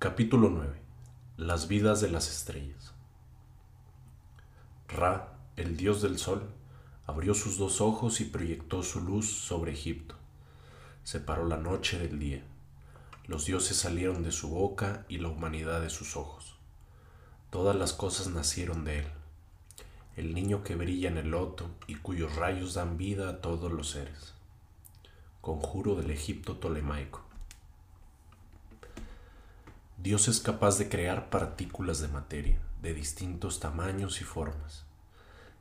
Capítulo 9. Las vidas de las estrellas. Ra, el dios del sol, abrió sus dos ojos y proyectó su luz sobre Egipto. Separó la noche del día. Los dioses salieron de su boca y la humanidad de sus ojos. Todas las cosas nacieron de él. El niño que brilla en el loto y cuyos rayos dan vida a todos los seres. Conjuro del Egipto tolemaico. Dios es capaz de crear partículas de materia de distintos tamaños y formas,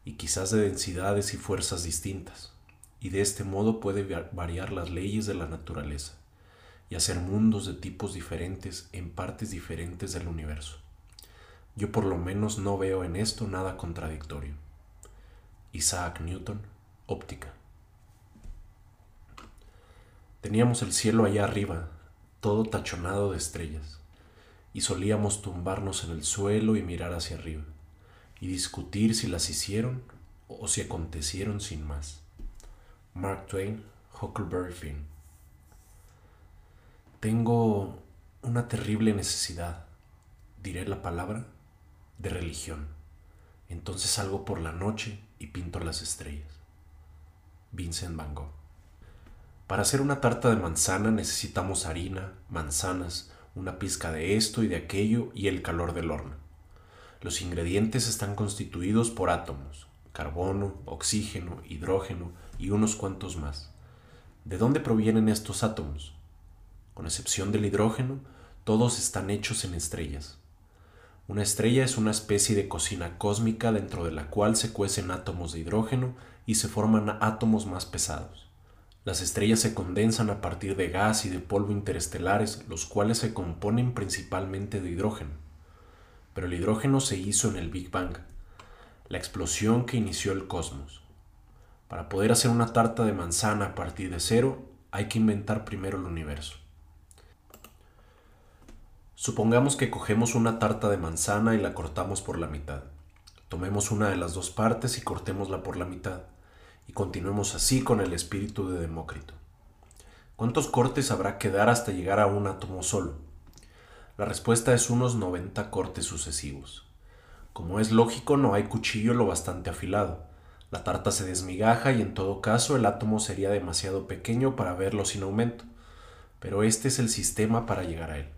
y quizás de densidades y fuerzas distintas, y de este modo puede variar las leyes de la naturaleza y hacer mundos de tipos diferentes en partes diferentes del universo. Yo por lo menos no veo en esto nada contradictorio. Isaac Newton, óptica. Teníamos el cielo allá arriba, todo tachonado de estrellas y solíamos tumbarnos en el suelo y mirar hacia arriba, y discutir si las hicieron o si acontecieron sin más. Mark Twain, Huckleberry Finn. Tengo una terrible necesidad, diré la palabra, de religión. Entonces salgo por la noche y pinto las estrellas. Vincent Van Gogh. Para hacer una tarta de manzana necesitamos harina, manzanas, una pizca de esto y de aquello y el calor del horno. Los ingredientes están constituidos por átomos, carbono, oxígeno, hidrógeno y unos cuantos más. ¿De dónde provienen estos átomos? Con excepción del hidrógeno, todos están hechos en estrellas. Una estrella es una especie de cocina cósmica dentro de la cual se cuecen átomos de hidrógeno y se forman átomos más pesados. Las estrellas se condensan a partir de gas y de polvo interestelares, los cuales se componen principalmente de hidrógeno. Pero el hidrógeno se hizo en el Big Bang, la explosión que inició el cosmos. Para poder hacer una tarta de manzana a partir de cero, hay que inventar primero el universo. Supongamos que cogemos una tarta de manzana y la cortamos por la mitad. Tomemos una de las dos partes y cortémosla por la mitad y continuemos así con el espíritu de Demócrito. ¿Cuántos cortes habrá que dar hasta llegar a un átomo solo? La respuesta es unos 90 cortes sucesivos. Como es lógico, no hay cuchillo lo bastante afilado. La tarta se desmigaja y en todo caso el átomo sería demasiado pequeño para verlo sin aumento, pero este es el sistema para llegar a él.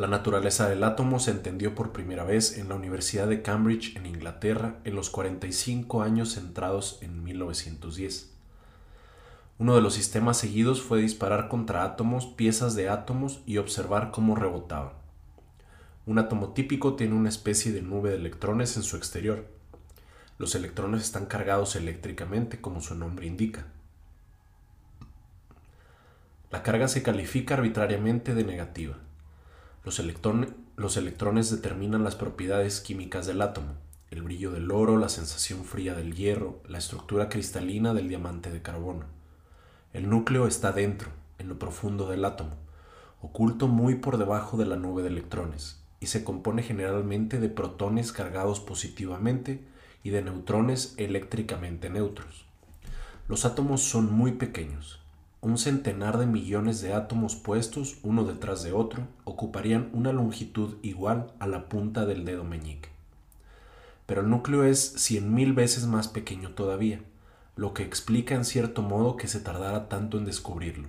La naturaleza del átomo se entendió por primera vez en la Universidad de Cambridge en Inglaterra en los 45 años centrados en 1910. Uno de los sistemas seguidos fue disparar contra átomos piezas de átomos y observar cómo rebotaban. Un átomo típico tiene una especie de nube de electrones en su exterior. Los electrones están cargados eléctricamente, como su nombre indica. La carga se califica arbitrariamente de negativa. Los, electrones determinan las propiedades químicas del átomo, el brillo del oro, la sensación fría del hierro, la estructura cristalina del diamante de carbono. El núcleo está dentro, en lo profundo del átomo, oculto muy por debajo de la nube de electrones, y se compone generalmente de protones cargados positivamente y de neutrones eléctricamente neutros. Los átomos son muy pequeños, un centenar de millones de átomos puestos uno detrás de otro ocuparían una longitud igual a la punta del dedo meñique. Pero el núcleo es cien mil veces más pequeño todavía, lo que explica en cierto modo que se tardara tanto en descubrirlo.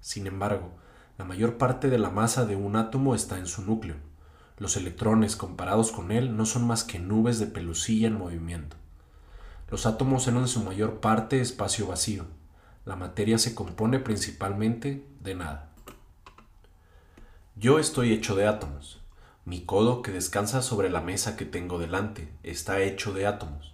Sin embargo, la mayor parte de la masa de un átomo está en su núcleo. Los electrones comparados con él no son más que nubes de pelusilla en movimiento. Los átomos son en su mayor parte espacio vacío, la materia se compone principalmente de nada. Yo estoy hecho de átomos. Mi codo que descansa sobre la mesa que tengo delante está hecho de átomos.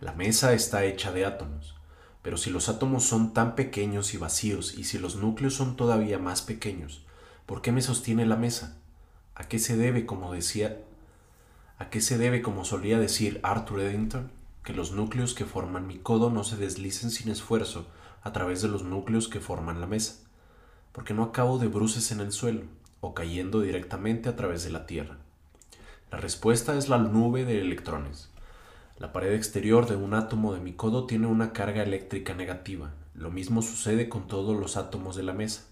La mesa está hecha de átomos. Pero si los átomos son tan pequeños y vacíos y si los núcleos son todavía más pequeños, ¿por qué me sostiene la mesa? ¿A qué se debe, como decía, a qué se debe, como solía decir Arthur Eddington, que los núcleos que forman mi codo no se deslicen sin esfuerzo a través de los núcleos que forman la mesa, porque no acabo de bruces en el suelo o cayendo directamente a través de la Tierra. La respuesta es la nube de electrones. La pared exterior de un átomo de mi codo tiene una carga eléctrica negativa. Lo mismo sucede con todos los átomos de la mesa.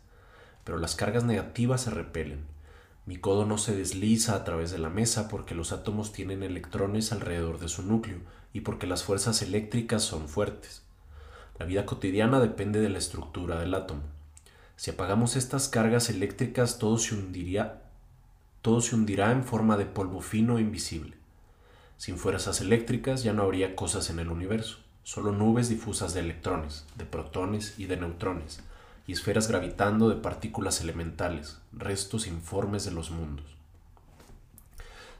pero las cargas negativas se repelen. Mi codo no se desliza a través de la mesa porque los átomos tienen electrones alrededor de su núcleo y porque las fuerzas eléctricas son fuertes. La vida cotidiana depende de la estructura del átomo. Si apagamos estas cargas eléctricas todo se hundiría, todo se hundirá en forma de polvo fino e invisible. Sin fuerzas eléctricas ya no habría cosas en el universo, solo nubes difusas de electrones, de protones y de neutrones, y esferas gravitando de partículas elementales, restos informes de los mundos.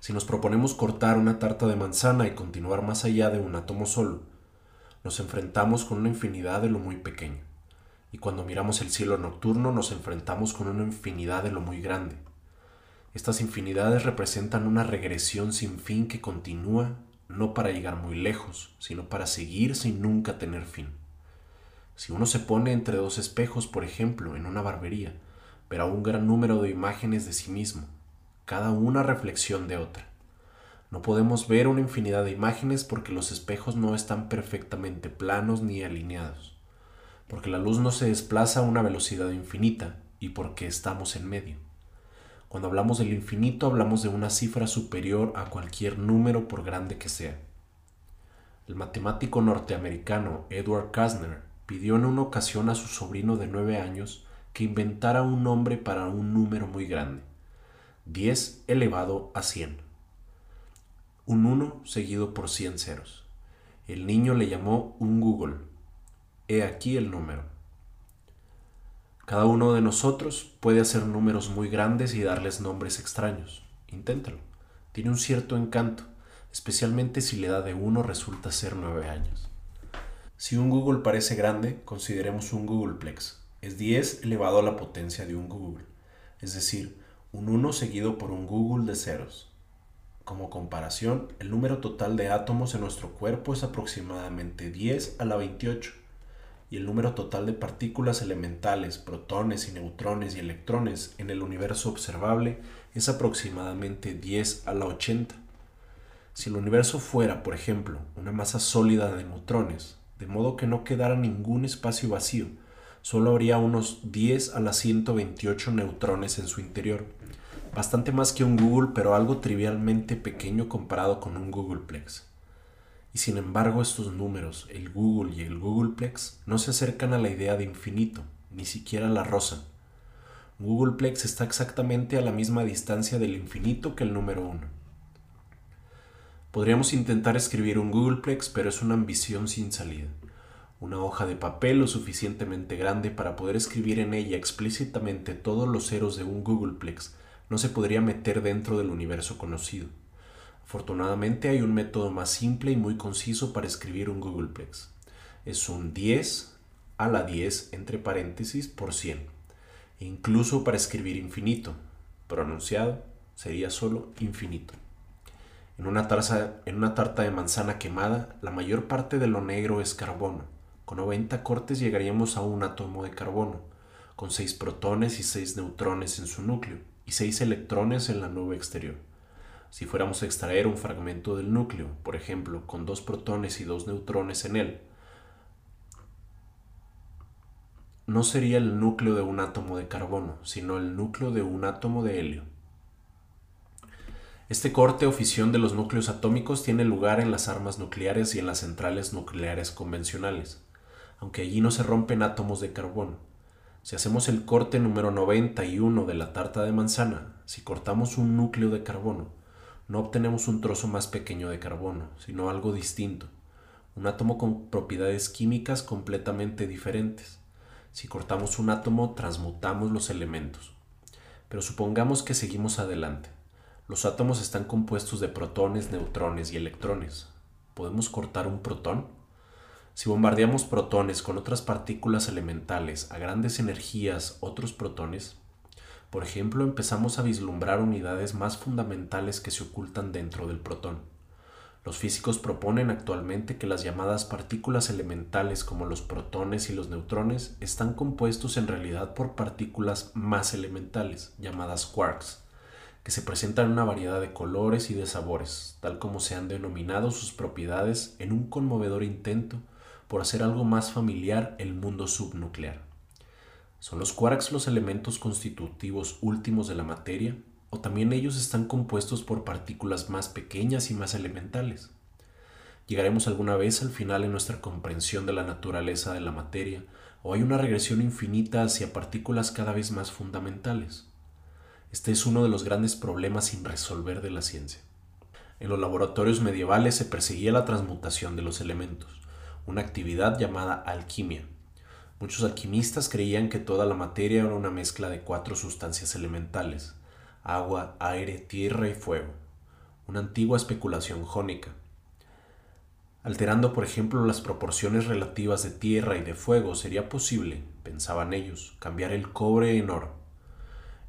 Si nos proponemos cortar una tarta de manzana y continuar más allá de un átomo solo, nos enfrentamos con una infinidad de lo muy pequeño, y cuando miramos el cielo nocturno nos enfrentamos con una infinidad de lo muy grande. Estas infinidades representan una regresión sin fin que continúa no para llegar muy lejos, sino para seguir sin nunca tener fin. Si uno se pone entre dos espejos, por ejemplo, en una barbería, verá un gran número de imágenes de sí mismo, cada una reflexión de otra. No podemos ver una infinidad de imágenes porque los espejos no están perfectamente planos ni alineados, porque la luz no se desplaza a una velocidad infinita y porque estamos en medio. Cuando hablamos del infinito hablamos de una cifra superior a cualquier número por grande que sea. El matemático norteamericano Edward Kastner pidió en una ocasión a su sobrino de nueve años que inventara un nombre para un número muy grande, 10 elevado a 100 un 1 seguido por 100 ceros. El niño le llamó un Google. He aquí el número. Cada uno de nosotros puede hacer números muy grandes y darles nombres extraños. Inténtalo. Tiene un cierto encanto, especialmente si la edad de uno resulta ser 9 años. Si un Google parece grande, consideremos un Googleplex. Es 10 elevado a la potencia de un Google, es decir, un 1 seguido por un Google de ceros. Como comparación, el número total de átomos en nuestro cuerpo es aproximadamente 10 a la 28 y el número total de partículas elementales, protones y neutrones y electrones en el universo observable es aproximadamente 10 a la 80. Si el universo fuera, por ejemplo, una masa sólida de neutrones, de modo que no quedara ningún espacio vacío, solo habría unos 10 a la 128 neutrones en su interior bastante más que un Google, pero algo trivialmente pequeño comparado con un Googleplex. Y sin embargo estos números, el Google y el Googleplex, no se acercan a la idea de infinito, ni siquiera la rosa. Un Googleplex está exactamente a la misma distancia del infinito que el número 1. Podríamos intentar escribir un Googleplex, pero es una ambición sin salida. Una hoja de papel lo suficientemente grande para poder escribir en ella explícitamente todos los ceros de un Googleplex no se podría meter dentro del universo conocido. Afortunadamente hay un método más simple y muy conciso para escribir un Googleplex. Es un 10 a la 10 entre paréntesis por 100. E incluso para escribir infinito, pronunciado, sería solo infinito. En una, en una tarta de manzana quemada, la mayor parte de lo negro es carbono. Con 90 cortes llegaríamos a un átomo de carbono, con 6 protones y 6 neutrones en su núcleo y seis electrones en la nube exterior. Si fuéramos a extraer un fragmento del núcleo, por ejemplo, con dos protones y dos neutrones en él, no sería el núcleo de un átomo de carbono, sino el núcleo de un átomo de helio. Este corte o fisión de los núcleos atómicos tiene lugar en las armas nucleares y en las centrales nucleares convencionales, aunque allí no se rompen átomos de carbono. Si hacemos el corte número 91 de la tarta de manzana, si cortamos un núcleo de carbono, no obtenemos un trozo más pequeño de carbono, sino algo distinto, un átomo con propiedades químicas completamente diferentes. Si cortamos un átomo, transmutamos los elementos. Pero supongamos que seguimos adelante. Los átomos están compuestos de protones, neutrones y electrones. ¿Podemos cortar un protón? Si bombardeamos protones con otras partículas elementales a grandes energías, otros protones, por ejemplo, empezamos a vislumbrar unidades más fundamentales que se ocultan dentro del protón. Los físicos proponen actualmente que las llamadas partículas elementales como los protones y los neutrones están compuestos en realidad por partículas más elementales, llamadas quarks, que se presentan en una variedad de colores y de sabores, tal como se han denominado sus propiedades en un conmovedor intento por hacer algo más familiar el mundo subnuclear. ¿Son los quarks los elementos constitutivos últimos de la materia? ¿O también ellos están compuestos por partículas más pequeñas y más elementales? ¿Llegaremos alguna vez al final en nuestra comprensión de la naturaleza de la materia? ¿O hay una regresión infinita hacia partículas cada vez más fundamentales? Este es uno de los grandes problemas sin resolver de la ciencia. En los laboratorios medievales se perseguía la transmutación de los elementos, una actividad llamada alquimia Muchos alquimistas creían que toda la materia era una mezcla de cuatro sustancias elementales, agua, aire, tierra y fuego, una antigua especulación jónica. Alterando, por ejemplo, las proporciones relativas de tierra y de fuego, sería posible, pensaban ellos, cambiar el cobre en oro.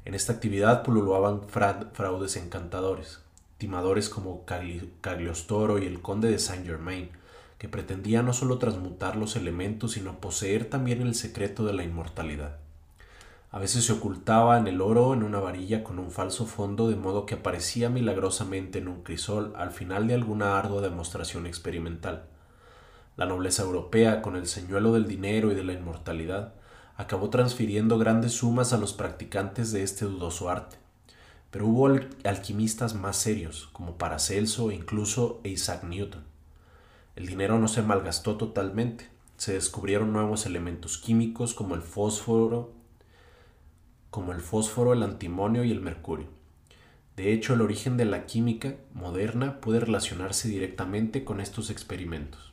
En esta actividad pululaban fraudes encantadores, timadores como Cagliostoro y el conde de Saint Germain, que pretendía no solo transmutar los elementos, sino poseer también el secreto de la inmortalidad. A veces se ocultaba en el oro en una varilla con un falso fondo, de modo que aparecía milagrosamente en un crisol al final de alguna ardua demostración experimental. La nobleza europea, con el señuelo del dinero y de la inmortalidad, acabó transfiriendo grandes sumas a los practicantes de este dudoso arte. Pero hubo alquimistas más serios, como Paracelso e incluso Isaac Newton. El dinero no se malgastó totalmente. Se descubrieron nuevos elementos químicos como el fósforo, como el fósforo, el antimonio y el mercurio. De hecho, el origen de la química moderna puede relacionarse directamente con estos experimentos.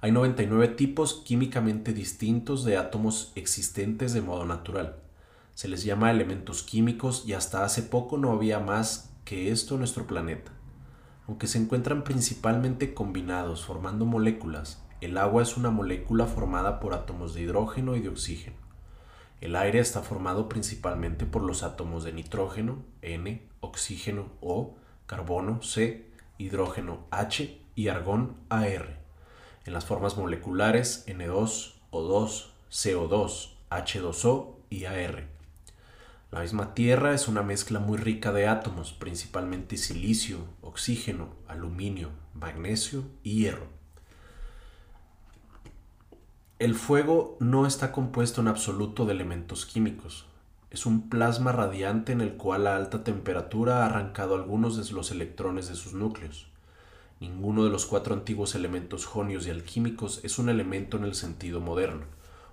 Hay 99 tipos químicamente distintos de átomos existentes de modo natural. Se les llama elementos químicos y hasta hace poco no había más que esto en nuestro planeta. Aunque se encuentran principalmente combinados formando moléculas, el agua es una molécula formada por átomos de hidrógeno y de oxígeno. El aire está formado principalmente por los átomos de nitrógeno, N, oxígeno, O, carbono, C, hidrógeno, H y argón, AR. En las formas moleculares, N2, O2, CO2, H2O y AR. La misma Tierra es una mezcla muy rica de átomos, principalmente silicio, oxígeno, aluminio, magnesio y hierro. El fuego no está compuesto en absoluto de elementos químicos. Es un plasma radiante en el cual la alta temperatura ha arrancado algunos de los electrones de sus núcleos. Ninguno de los cuatro antiguos elementos jonios y alquímicos es un elemento en el sentido moderno.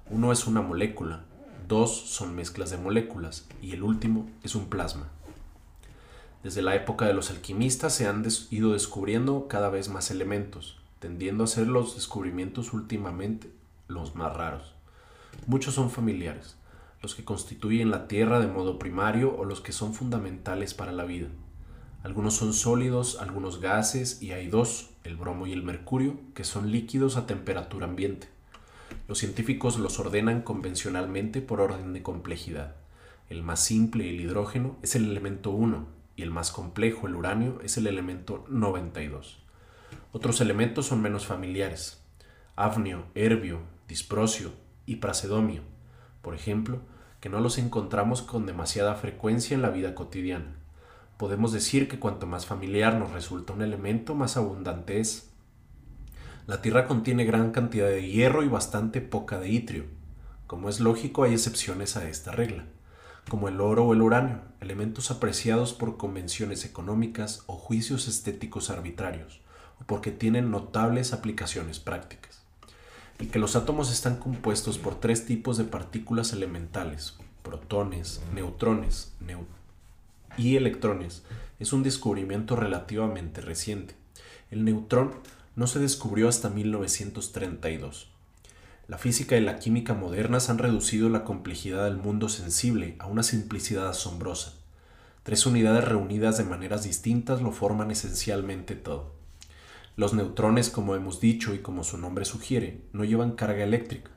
Uno es una molécula, dos son mezclas de moléculas y el último es un plasma. Desde la época de los alquimistas se han ido descubriendo cada vez más elementos, tendiendo a ser los descubrimientos últimamente los más raros. Muchos son familiares, los que constituyen la Tierra de modo primario o los que son fundamentales para la vida. Algunos son sólidos, algunos gases y hay dos, el bromo y el mercurio, que son líquidos a temperatura ambiente. Los científicos los ordenan convencionalmente por orden de complejidad. El más simple, el hidrógeno, es el elemento 1 y el más complejo, el uranio, es el elemento 92. Otros elementos son menos familiares. Afnio, herbio, disprosio y prasedomio, por ejemplo, que no los encontramos con demasiada frecuencia en la vida cotidiana. Podemos decir que cuanto más familiar nos resulta un elemento, más abundante es. La Tierra contiene gran cantidad de hierro y bastante poca de itrio. Como es lógico, hay excepciones a esta regla, como el oro o el uranio, elementos apreciados por convenciones económicas o juicios estéticos arbitrarios, o porque tienen notables aplicaciones prácticas. Y que los átomos están compuestos por tres tipos de partículas elementales, protones, neutrones y electrones, es un descubrimiento relativamente reciente. El neutrón no se descubrió hasta 1932. La física y la química modernas han reducido la complejidad del mundo sensible a una simplicidad asombrosa. Tres unidades reunidas de maneras distintas lo forman esencialmente todo. Los neutrones, como hemos dicho y como su nombre sugiere, no llevan carga eléctrica.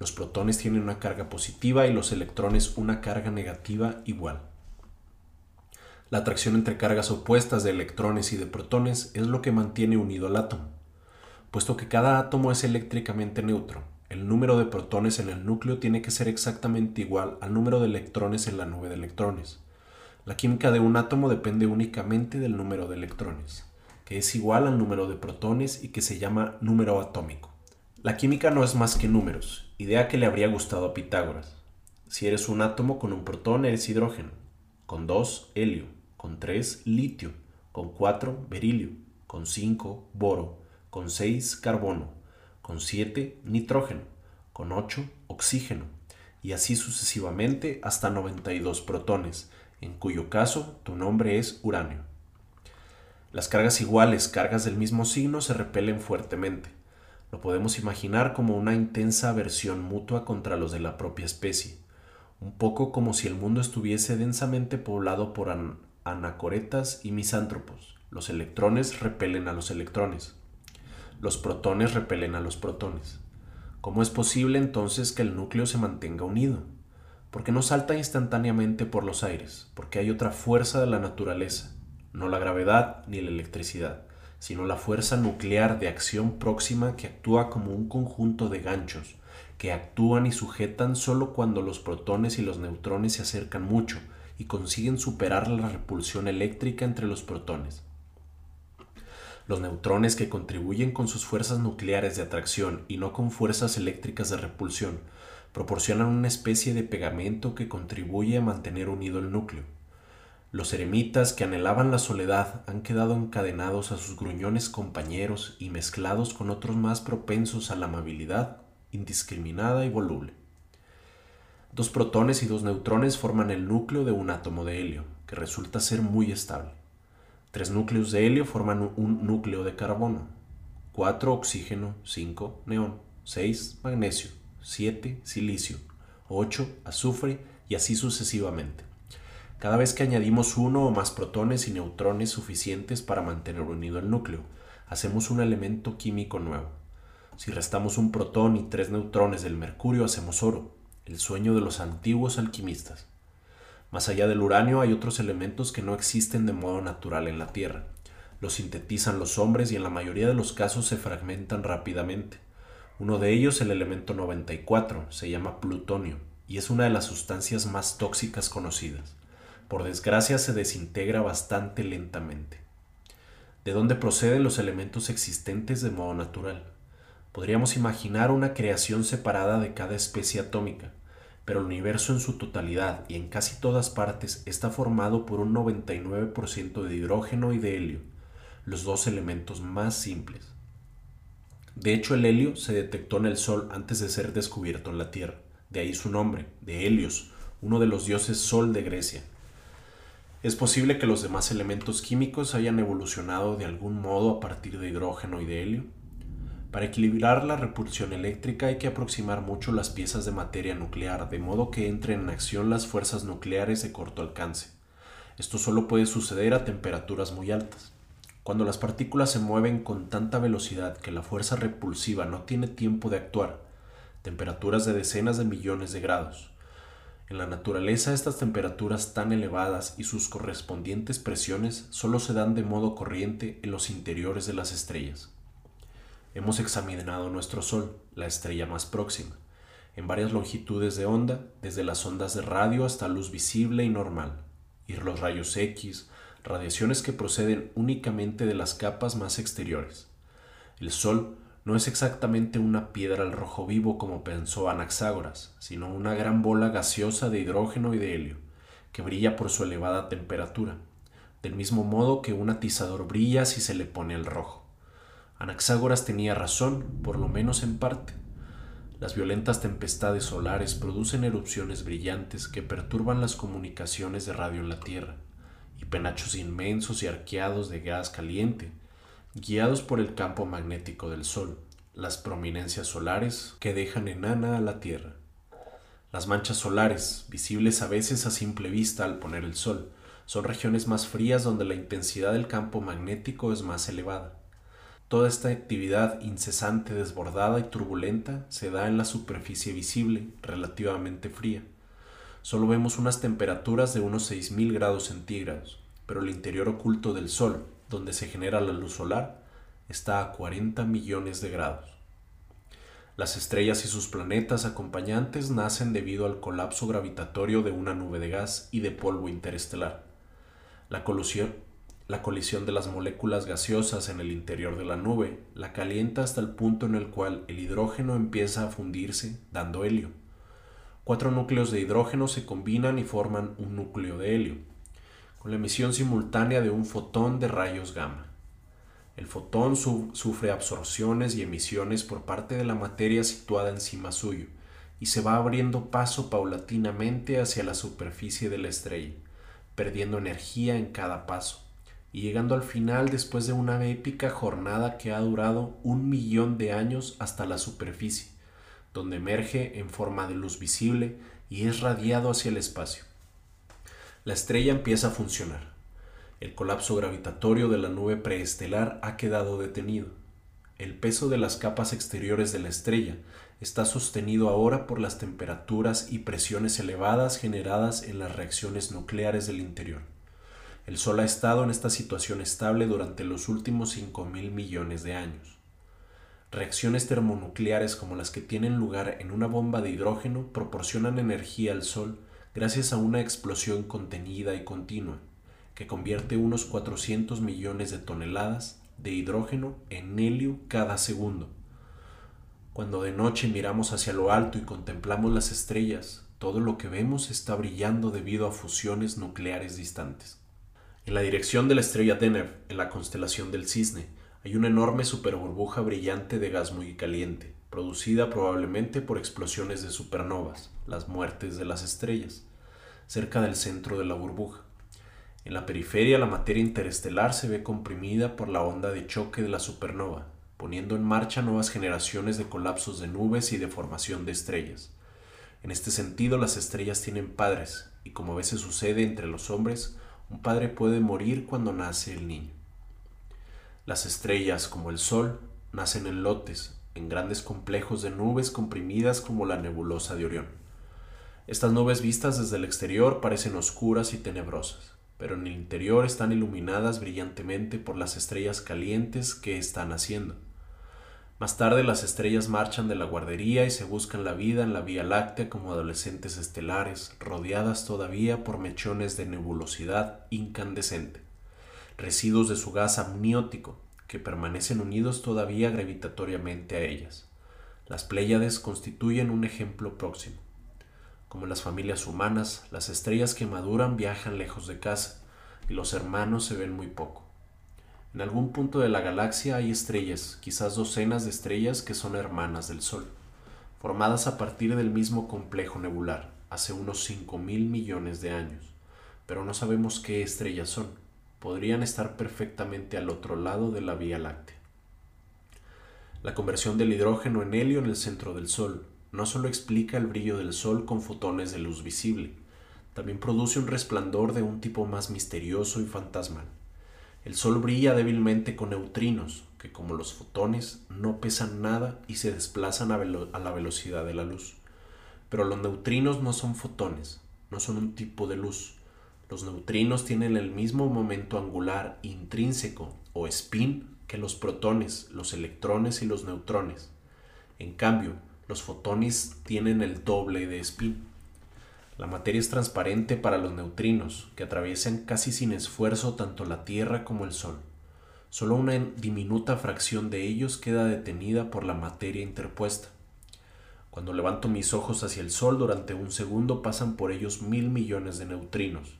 Los protones tienen una carga positiva y los electrones una carga negativa igual. La atracción entre cargas opuestas de electrones y de protones es lo que mantiene unido al átomo. Puesto que cada átomo es eléctricamente neutro, el número de protones en el núcleo tiene que ser exactamente igual al número de electrones en la nube de electrones. La química de un átomo depende únicamente del número de electrones, que es igual al número de protones y que se llama número atómico. La química no es más que números, idea que le habría gustado a Pitágoras. Si eres un átomo con un protón, eres hidrógeno, con dos, helio, con tres, litio, con cuatro, berilio, con cinco, boro, con seis, carbono, con siete, nitrógeno, con ocho, oxígeno, y así sucesivamente hasta 92 protones, en cuyo caso tu nombre es uranio. Las cargas iguales, cargas del mismo signo, se repelen fuertemente. Lo podemos imaginar como una intensa aversión mutua contra los de la propia especie, un poco como si el mundo estuviese densamente poblado por anacoretas y misántropos. Los electrones repelen a los electrones. Los protones repelen a los protones. ¿Cómo es posible entonces que el núcleo se mantenga unido? Porque no salta instantáneamente por los aires, porque hay otra fuerza de la naturaleza, no la gravedad ni la electricidad sino la fuerza nuclear de acción próxima que actúa como un conjunto de ganchos, que actúan y sujetan solo cuando los protones y los neutrones se acercan mucho y consiguen superar la repulsión eléctrica entre los protones. Los neutrones que contribuyen con sus fuerzas nucleares de atracción y no con fuerzas eléctricas de repulsión proporcionan una especie de pegamento que contribuye a mantener unido el núcleo. Los eremitas que anhelaban la soledad han quedado encadenados a sus gruñones compañeros y mezclados con otros más propensos a la amabilidad, indiscriminada y voluble. Dos protones y dos neutrones forman el núcleo de un átomo de helio, que resulta ser muy estable. Tres núcleos de helio forman un núcleo de carbono. Cuatro oxígeno, cinco neón, seis magnesio, siete silicio, ocho azufre y así sucesivamente. Cada vez que añadimos uno o más protones y neutrones suficientes para mantener unido el núcleo, hacemos un elemento químico nuevo. Si restamos un protón y tres neutrones del mercurio, hacemos oro, el sueño de los antiguos alquimistas. Más allá del uranio hay otros elementos que no existen de modo natural en la Tierra. Los sintetizan los hombres y en la mayoría de los casos se fragmentan rápidamente. Uno de ellos, el elemento 94, se llama plutonio y es una de las sustancias más tóxicas conocidas por desgracia se desintegra bastante lentamente. ¿De dónde proceden los elementos existentes de modo natural? Podríamos imaginar una creación separada de cada especie atómica, pero el universo en su totalidad y en casi todas partes está formado por un 99% de hidrógeno y de helio, los dos elementos más simples. De hecho, el helio se detectó en el Sol antes de ser descubierto en la Tierra, de ahí su nombre, de Helios, uno de los dioses Sol de Grecia. Es posible que los demás elementos químicos hayan evolucionado de algún modo a partir de hidrógeno y de helio. Para equilibrar la repulsión eléctrica hay que aproximar mucho las piezas de materia nuclear, de modo que entren en acción las fuerzas nucleares de corto alcance. Esto solo puede suceder a temperaturas muy altas. Cuando las partículas se mueven con tanta velocidad que la fuerza repulsiva no tiene tiempo de actuar, temperaturas de decenas de millones de grados, en la naturaleza estas temperaturas tan elevadas y sus correspondientes presiones solo se dan de modo corriente en los interiores de las estrellas. Hemos examinado nuestro Sol, la estrella más próxima, en varias longitudes de onda, desde las ondas de radio hasta luz visible y normal, y los rayos X, radiaciones que proceden únicamente de las capas más exteriores. El Sol no es exactamente una piedra al rojo vivo como pensó Anaxágoras, sino una gran bola gaseosa de hidrógeno y de helio, que brilla por su elevada temperatura, del mismo modo que un atizador brilla si se le pone el rojo. Anaxágoras tenía razón, por lo menos en parte. Las violentas tempestades solares producen erupciones brillantes que perturban las comunicaciones de radio en la Tierra, y penachos inmensos y arqueados de gas caliente guiados por el campo magnético del Sol, las prominencias solares que dejan enana a la Tierra. Las manchas solares, visibles a veces a simple vista al poner el Sol, son regiones más frías donde la intensidad del campo magnético es más elevada. Toda esta actividad incesante, desbordada y turbulenta se da en la superficie visible, relativamente fría. Solo vemos unas temperaturas de unos 6.000 grados centígrados, pero el interior oculto del Sol, donde se genera la luz solar, está a 40 millones de grados. Las estrellas y sus planetas acompañantes nacen debido al colapso gravitatorio de una nube de gas y de polvo interestelar. La colisión, la colisión de las moléculas gaseosas en el interior de la nube la calienta hasta el punto en el cual el hidrógeno empieza a fundirse, dando helio. Cuatro núcleos de hidrógeno se combinan y forman un núcleo de helio, con la emisión simultánea de un fotón de rayos gamma. El fotón sufre absorciones y emisiones por parte de la materia situada encima suyo y se va abriendo paso paulatinamente hacia la superficie de la estrella, perdiendo energía en cada paso y llegando al final después de una épica jornada que ha durado un millón de años hasta la superficie, donde emerge en forma de luz visible y es radiado hacia el espacio. La estrella empieza a funcionar. El colapso gravitatorio de la nube preestelar ha quedado detenido. El peso de las capas exteriores de la estrella está sostenido ahora por las temperaturas y presiones elevadas generadas en las reacciones nucleares del interior. El Sol ha estado en esta situación estable durante los últimos 5 mil millones de años. Reacciones termonucleares como las que tienen lugar en una bomba de hidrógeno proporcionan energía al Sol gracias a una explosión contenida y continua, que convierte unos 400 millones de toneladas de hidrógeno en helio cada segundo. Cuando de noche miramos hacia lo alto y contemplamos las estrellas, todo lo que vemos está brillando debido a fusiones nucleares distantes. En la dirección de la estrella Deneb, en la constelación del Cisne, hay una enorme superburbuja brillante de gas muy caliente, producida probablemente por explosiones de supernovas, las muertes de las estrellas, cerca del centro de la burbuja. En la periferia la materia interestelar se ve comprimida por la onda de choque de la supernova, poniendo en marcha nuevas generaciones de colapsos de nubes y de formación de estrellas. En este sentido, las estrellas tienen padres, y como a veces sucede entre los hombres, un padre puede morir cuando nace el niño. Las estrellas, como el Sol, nacen en lotes, en grandes complejos de nubes comprimidas como la nebulosa de Orión. Estas nubes vistas desde el exterior parecen oscuras y tenebrosas, pero en el interior están iluminadas brillantemente por las estrellas calientes que están naciendo. Más tarde las estrellas marchan de la guardería y se buscan la vida en la Vía Láctea como adolescentes estelares, rodeadas todavía por mechones de nebulosidad incandescente, residuos de su gas amniótico, que permanecen unidos todavía gravitatoriamente a ellas. Las Pléyades constituyen un ejemplo próximo. Como las familias humanas, las estrellas que maduran viajan lejos de casa y los hermanos se ven muy poco. En algún punto de la galaxia hay estrellas, quizás docenas de estrellas que son hermanas del Sol, formadas a partir del mismo complejo nebular, hace unos 5 mil millones de años, pero no sabemos qué estrellas son. Podrían estar perfectamente al otro lado de la Vía Láctea. La conversión del hidrógeno en helio en el centro del Sol no solo explica el brillo del Sol con fotones de luz visible, también produce un resplandor de un tipo más misterioso y fantasmal. El Sol brilla débilmente con neutrinos, que como los fotones no pesan nada y se desplazan a, la velocidad de la luz. Pero los neutrinos no son fotones, no son un tipo de luz. Los neutrinos tienen el mismo momento angular intrínseco o spin que los protones, los electrones y los neutrones. En cambio, los fotones tienen el doble de spin. La materia es transparente para los neutrinos, que atraviesan casi sin esfuerzo tanto la Tierra como el Sol. Solo una diminuta fracción de ellos queda detenida por la materia interpuesta. Cuando levanto mis ojos hacia el Sol durante un segundo pasan por ellos mil millones de neutrinos.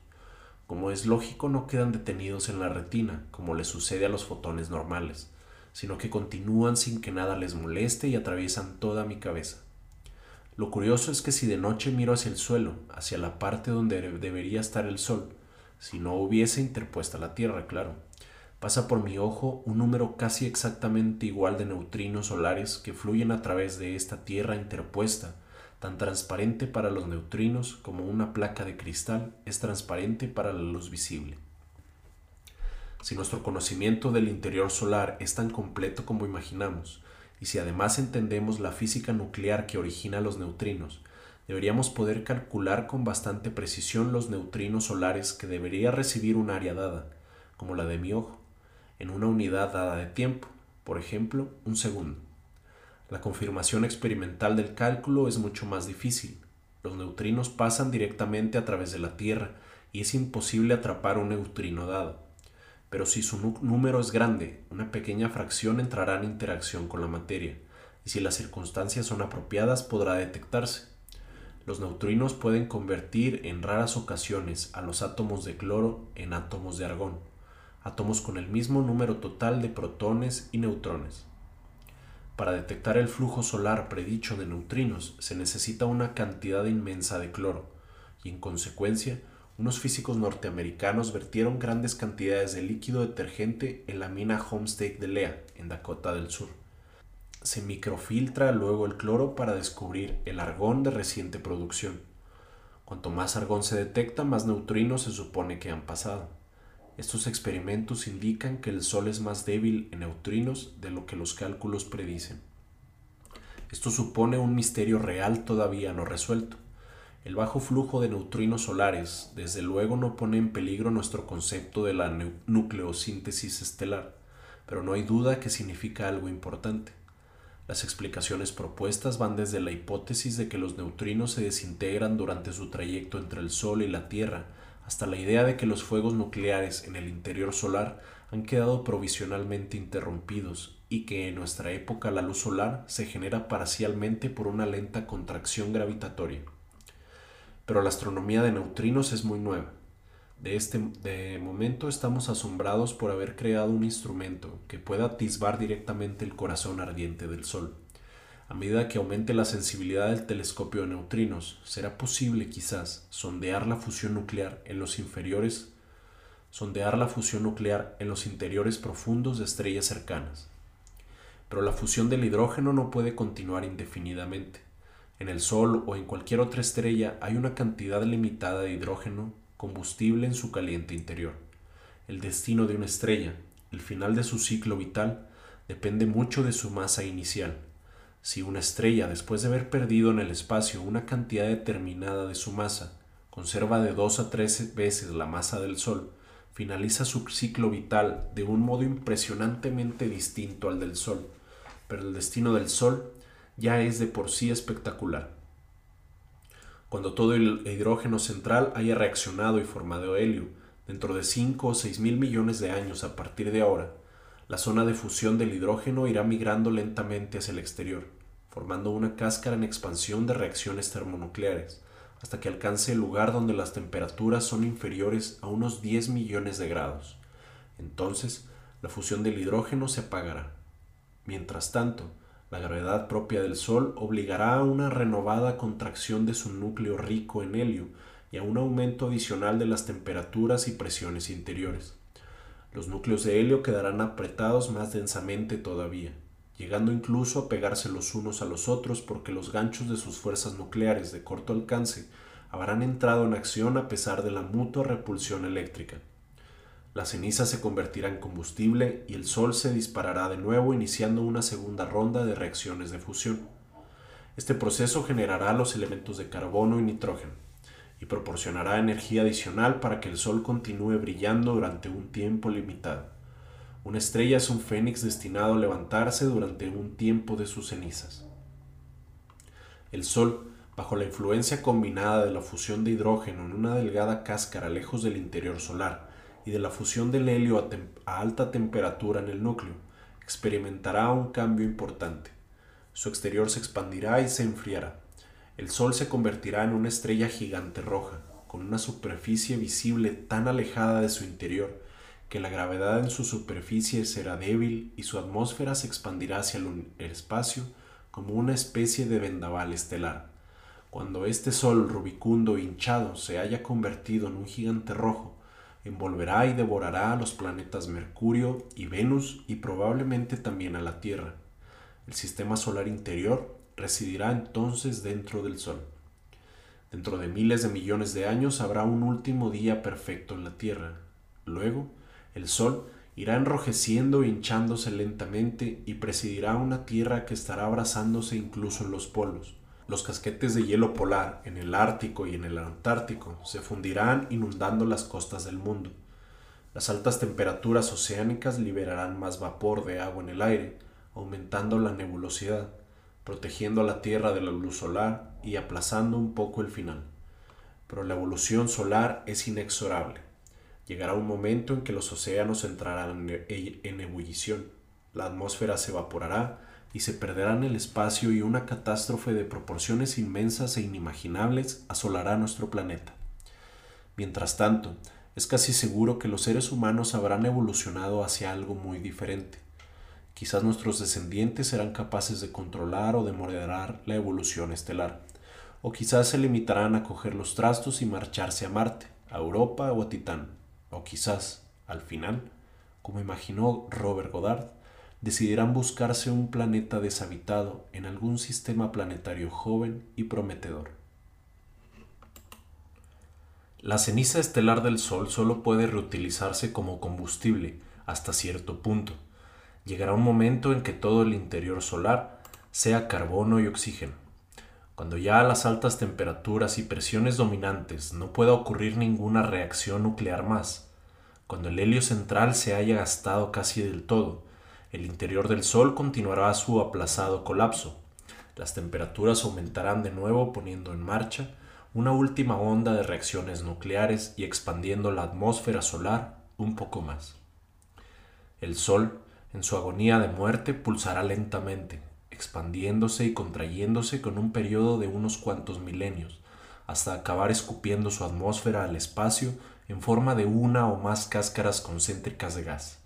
Como es lógico, no quedan detenidos en la retina, como le sucede a los fotones normales, sino que continúan sin que nada les moleste y atraviesan toda mi cabeza. Lo curioso es que si de noche miro hacia el suelo, hacia la parte donde debería estar el sol, si no hubiese interpuesta la Tierra, claro, pasa por mi ojo un número casi exactamente igual de neutrinos solares que fluyen a través de esta Tierra interpuesta, tan transparente para los neutrinos como una placa de cristal es transparente para la luz visible. Si nuestro conocimiento del interior solar es tan completo como imaginamos, y si además entendemos la física nuclear que origina los neutrinos, deberíamos poder calcular con bastante precisión los neutrinos solares que debería recibir un área dada, como la de mi ojo, en una unidad dada de tiempo, por ejemplo, un segundo. La confirmación experimental del cálculo es mucho más difícil. Los neutrinos pasan directamente a través de la Tierra y es imposible atrapar un neutrino dado. Pero si su número es grande, una pequeña fracción entrará en interacción con la materia, y si las circunstancias son apropiadas podrá detectarse. Los neutrinos pueden convertir en raras ocasiones a los átomos de cloro en átomos de argón, átomos con el mismo número total de protones y neutrones. Para detectar el flujo solar predicho de neutrinos se necesita una cantidad inmensa de cloro, y en consecuencia unos físicos norteamericanos vertieron grandes cantidades de líquido detergente en la mina Homestake de Lea, en Dakota del Sur. Se microfiltra luego el cloro para descubrir el argón de reciente producción. Cuanto más argón se detecta, más neutrinos se supone que han pasado. Estos experimentos indican que el Sol es más débil en neutrinos de lo que los cálculos predicen. Esto supone un misterio real todavía no resuelto. El bajo flujo de neutrinos solares, desde luego, no pone en peligro nuestro concepto de la nucleosíntesis estelar, pero no hay duda que significa algo importante. Las explicaciones propuestas van desde la hipótesis de que los neutrinos se desintegran durante su trayecto entre el Sol y la Tierra, hasta la idea de que los fuegos nucleares en el interior solar han quedado provisionalmente interrumpidos y que en nuestra época la luz solar se genera parcialmente por una lenta contracción gravitatoria pero la astronomía de neutrinos es muy nueva. De este momento estamos asombrados por haber creado un instrumento que pueda atisbar directamente el corazón ardiente del Sol. A medida que aumente la sensibilidad del telescopio de neutrinos, será posible quizás sondear la fusión nuclear en los inferiores, sondear la fusión nuclear en los interiores profundos de estrellas cercanas. Pero la fusión del hidrógeno no puede continuar indefinidamente. En el Sol o en cualquier otra estrella hay una cantidad limitada de hidrógeno combustible en su caliente interior. El destino de una estrella, el final de su ciclo vital, depende mucho de su masa inicial. Si una estrella, después de haber perdido en el espacio una cantidad determinada de su masa, conserva de dos a tres veces la masa del Sol, finaliza su ciclo vital de un modo impresionantemente distinto al del Sol, pero el destino del Sol ya es de por sí espectacular. Cuando todo el hidrógeno central haya reaccionado y formado helio, dentro de 5 o 6 mil millones de años a partir de ahora, la zona de fusión del hidrógeno irá migrando lentamente hacia el exterior, formando una cáscara en expansión de reacciones termonucleares, hasta que alcance el lugar donde las temperaturas son inferiores a unos 10 millones de grados. Entonces, la fusión del hidrógeno se apagará. Mientras tanto, la gravedad propia del Sol obligará a una renovada contracción de su núcleo rico en helio y a un aumento adicional de las temperaturas y presiones interiores. Los núcleos de helio quedarán apretados más densamente todavía, llegando incluso a pegarse los unos a los otros porque los ganchos de sus fuerzas nucleares de corto alcance habrán entrado en acción a pesar de la mutua repulsión eléctrica. La ceniza se convertirá en combustible y el Sol se disparará de nuevo iniciando una segunda ronda de reacciones de fusión. Este proceso generará los elementos de carbono y nitrógeno y proporcionará energía adicional para que el Sol continúe brillando durante un tiempo limitado. Una estrella es un fénix destinado a levantarse durante un tiempo de sus cenizas. El Sol, bajo la influencia combinada de la fusión de hidrógeno en una delgada cáscara lejos del interior solar, y de la fusión del helio a, alta temperatura en el núcleo, experimentará un cambio importante. Su exterior se expandirá y se enfriará. El Sol se convertirá en una estrella gigante roja, con una superficie visible tan alejada de su interior que la gravedad en su superficie será débil y su atmósfera se expandirá hacia el espacio como una especie de vendaval estelar. Cuando este Sol rubicundo hinchado se haya convertido en un gigante rojo, envolverá y devorará a los planetas Mercurio y Venus y probablemente también a la Tierra. El sistema solar interior residirá entonces dentro del Sol. Dentro de miles de millones de años habrá un último día perfecto en la Tierra. Luego, el Sol irá enrojeciendo e hinchándose lentamente y presidirá una Tierra que estará abrazándose incluso en los polos. Los casquetes de hielo polar en el Ártico y en el Antártico se fundirán inundando las costas del mundo. Las altas temperaturas oceánicas liberarán más vapor de agua en el aire, aumentando la nebulosidad, protegiendo a la Tierra de la luz solar y aplazando un poco el final. Pero la evolución solar es inexorable. Llegará un momento en que los océanos entrarán en ebullición, la atmósfera se evaporará y se perderá en el espacio y una catástrofe de proporciones inmensas e inimaginables asolará nuestro planeta. Mientras tanto, es casi seguro que los seres humanos habrán evolucionado hacia algo muy diferente. Quizás nuestros descendientes serán capaces de controlar o de moderar la evolución estelar, o quizás se limitarán a coger los trastos y marcharse a Marte, a Europa o a Titán, o quizás, al final, como imaginó Robert Goddard, decidirán buscarse un planeta deshabitado en algún sistema planetario joven y prometedor. La ceniza estelar del Sol solo puede reutilizarse como combustible hasta cierto punto. Llegará un momento en que todo el interior solar sea carbono y oxígeno. Cuando ya a las altas temperaturas y presiones dominantes no pueda ocurrir ninguna reacción nuclear más, cuando el helio central se haya gastado casi del todo, el interior del Sol continuará su aplazado colapso. Las temperaturas aumentarán de nuevo poniendo en marcha una última onda de reacciones nucleares y expandiendo la atmósfera solar un poco más. El Sol, en su agonía de muerte, pulsará lentamente, expandiéndose y contrayéndose con un periodo de unos cuantos milenios, hasta acabar escupiendo su atmósfera al espacio en forma de una o más cáscaras concéntricas de gas.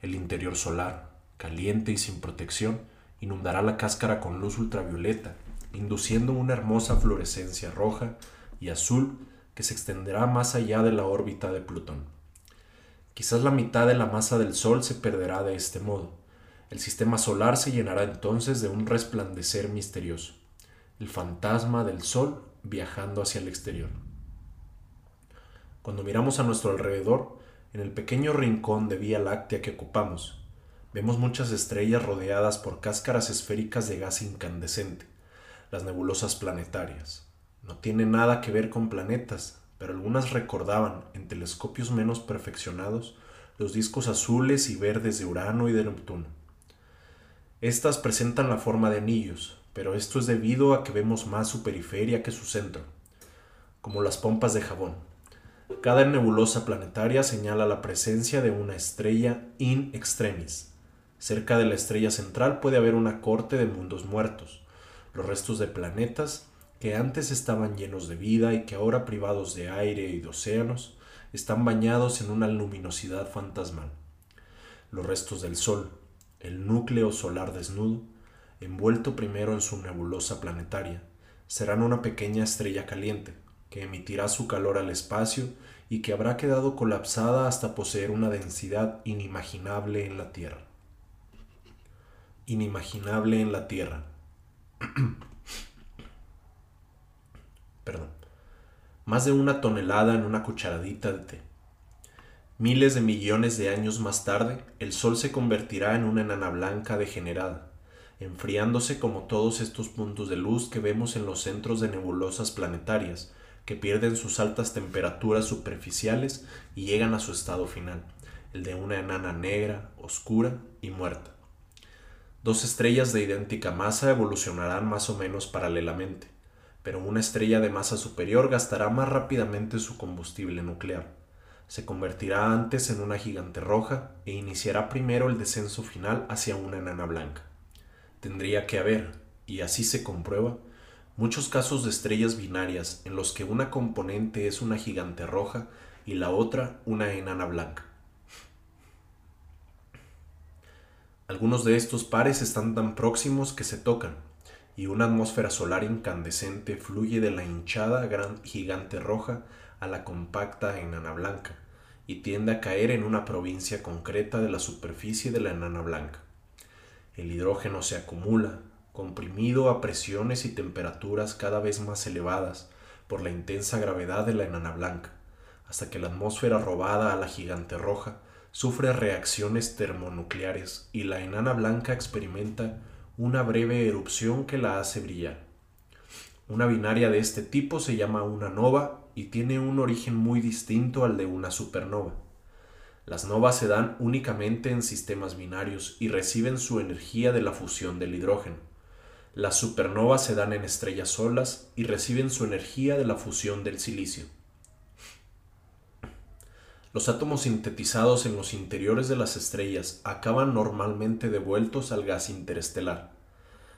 El interior solar, caliente y sin protección, inundará la cáscara con luz ultravioleta, induciendo una hermosa fluorescencia roja y azul que se extenderá más allá de la órbita de Plutón. Quizás la mitad de la masa del Sol se perderá de este modo. El sistema solar se llenará entonces de un resplandecer misterioso, el fantasma del Sol viajando hacia el exterior. Cuando miramos a nuestro alrededor, en el pequeño rincón de Vía Láctea que ocupamos, vemos muchas estrellas rodeadas por cáscaras esféricas de gas incandescente, las nebulosas planetarias. No tiene nada que ver con planetas, pero algunas recordaban, en telescopios menos perfeccionados, los discos azules y verdes de Urano y de Neptuno. Estas presentan la forma de anillos, pero esto es debido a que vemos más su periferia que su centro, como las pompas de jabón. Cada nebulosa planetaria señala la presencia de una estrella in extremis. Cerca de la estrella central puede haber una corte de mundos muertos, los restos de planetas que antes estaban llenos de vida y que ahora privados de aire y de océanos, están bañados en una luminosidad fantasmal. Los restos del Sol, el núcleo solar desnudo, envuelto primero en su nebulosa planetaria, serán una pequeña estrella caliente, que emitirá su calor al espacio y que habrá quedado colapsada hasta poseer una densidad inimaginable en la Tierra. Inimaginable en la Tierra. Perdón. Más de una tonelada en una cucharadita de té. Miles de millones de años más tarde, el Sol se convertirá en una enana blanca degenerada, enfriándose como todos estos puntos de luz que vemos en los centros de nebulosas planetarias, que pierden sus altas temperaturas superficiales y llegan a su estado final, el de una enana negra, oscura y muerta. Dos estrellas de idéntica masa evolucionarán más o menos paralelamente, pero una estrella de masa superior gastará más rápidamente su combustible nuclear. Se convertirá antes en una gigante roja e iniciará primero el descenso final hacia una enana blanca. Tendría que haber, y así se comprueba, muchos casos de estrellas binarias en los que una componente es una gigante roja y la otra una enana blanca. Algunos de estos pares están tan próximos que se tocan, y una atmósfera solar incandescente fluye de la hinchada gran gigante roja a la compacta enana blanca, y tiende a caer en una provincia concreta de la superficie de la enana blanca. El hidrógeno se acumula, comprimido a presiones y temperaturas cada vez más elevadas por la intensa gravedad de la enana blanca, hasta que la atmósfera robada a la gigante roja sufre reacciones termonucleares y la enana blanca experimenta una breve erupción que la hace brillar. Una binaria de este tipo se llama una nova y tiene un origen muy distinto al de una supernova. Las novas se dan únicamente en sistemas binarios y reciben su energía de la fusión del hidrógeno. Las supernovas se dan en estrellas solas y reciben su energía de la fusión del silicio. Los átomos sintetizados en los interiores de las estrellas acaban normalmente devueltos al gas interestelar.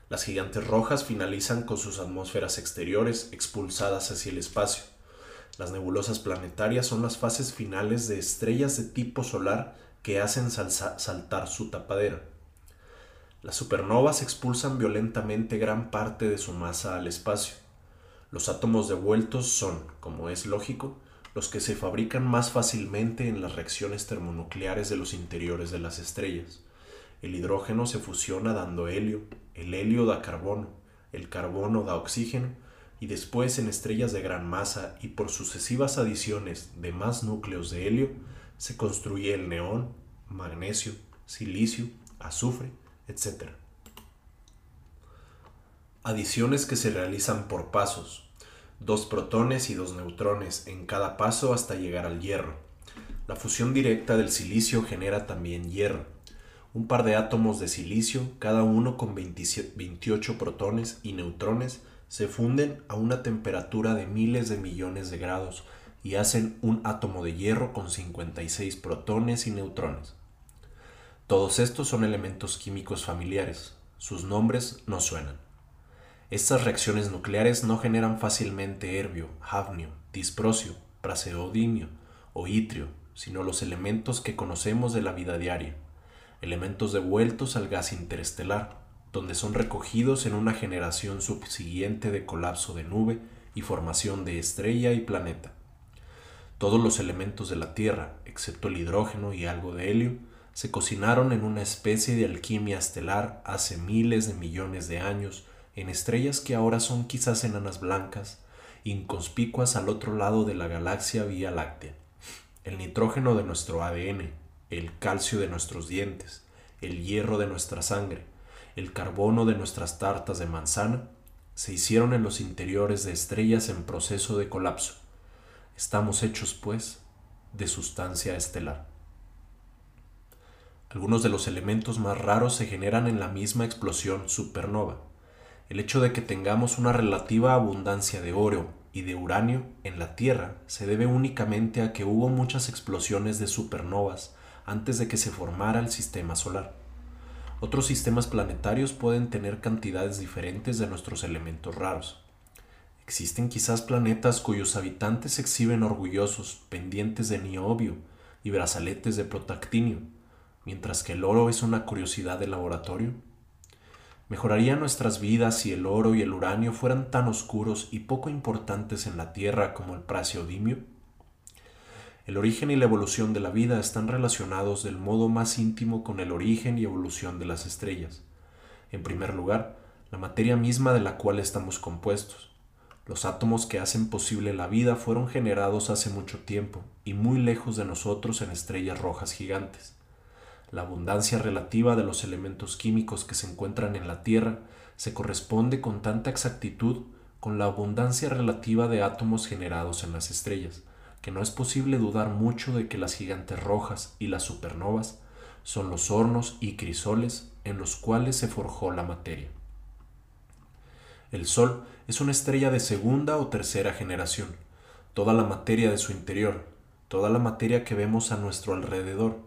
Las gigantes rojas finalizan con sus atmósferas exteriores expulsadas hacia el espacio. Las nebulosas planetarias son las fases finales de estrellas de tipo solar que hacen saltar su tapadera. Las supernovas expulsan violentamente gran parte de su masa al espacio. Los átomos devueltos son, como es lógico, los que se fabrican más fácilmente en las reacciones termonucleares de los interiores de las estrellas. El hidrógeno se fusiona dando helio, el helio da carbono, el carbono da oxígeno, y después en estrellas de gran masa y por sucesivas adiciones de más núcleos de helio, se construye el neón, magnesio, silicio, azufre, etc. Adiciones que se realizan por pasos, dos protones y dos neutrones en cada paso hasta llegar al hierro. La fusión directa del silicio genera también hierro. Un par de átomos de silicio, cada uno con 28 protones y neutrones, se funden a una temperatura de miles de millones de grados y hacen un átomo de hierro con 56 protones y neutrones. Todos estos son elementos químicos familiares. Sus nombres no suenan. Estas reacciones nucleares no generan fácilmente herbio, hafnio, disprocio, praseodimio o itrio, sino los elementos que conocemos de la vida diaria, elementos devueltos al gas interestelar, donde son recogidos en una generación subsiguiente de colapso de nube y formación de estrella y planeta. Todos los elementos de la Tierra, excepto el hidrógeno y algo de helio, se cocinaron en una especie de alquimia estelar hace miles de millones de años en estrellas que ahora son quizás enanas blancas, inconspicuas al otro lado de la galaxia Vía Láctea. El nitrógeno de nuestro ADN, el calcio de nuestros dientes, el hierro de nuestra sangre, el carbono de nuestras tartas de manzana, se hicieron en los interiores de estrellas en proceso de colapso. Estamos hechos, pues, de sustancia estelar. Algunos de los elementos más raros se generan en la misma explosión supernova. El hecho de que tengamos una relativa abundancia de oro y de uranio en la Tierra se debe únicamente a que hubo muchas explosiones de supernovas antes de que se formara el sistema solar. Otros sistemas planetarios pueden tener cantidades diferentes de nuestros elementos raros. Existen quizás planetas cuyos habitantes exhiben orgullosos pendientes de niobio y brazaletes de protactinio, mientras que el oro es una curiosidad de laboratorio. ¿Mejoraría nuestras vidas si el oro y el uranio fueran tan oscuros y poco importantes en la Tierra como el praseodimio? El origen y la evolución de la vida están relacionados del modo más íntimo con el origen y evolución de las estrellas. En primer lugar, la materia misma de la cual estamos compuestos. Los átomos que hacen posible la vida fueron generados hace mucho tiempo y muy lejos de nosotros en estrellas rojas gigantes. La abundancia relativa de los elementos químicos que se encuentran en la Tierra se corresponde con tanta exactitud con la abundancia relativa de átomos generados en las estrellas, que no es posible dudar mucho de que las gigantes rojas y las supernovas son los hornos y crisoles en los cuales se forjó la materia. El Sol es una estrella de segunda o tercera generación. Toda la materia de su interior, toda la materia que vemos a nuestro alrededor,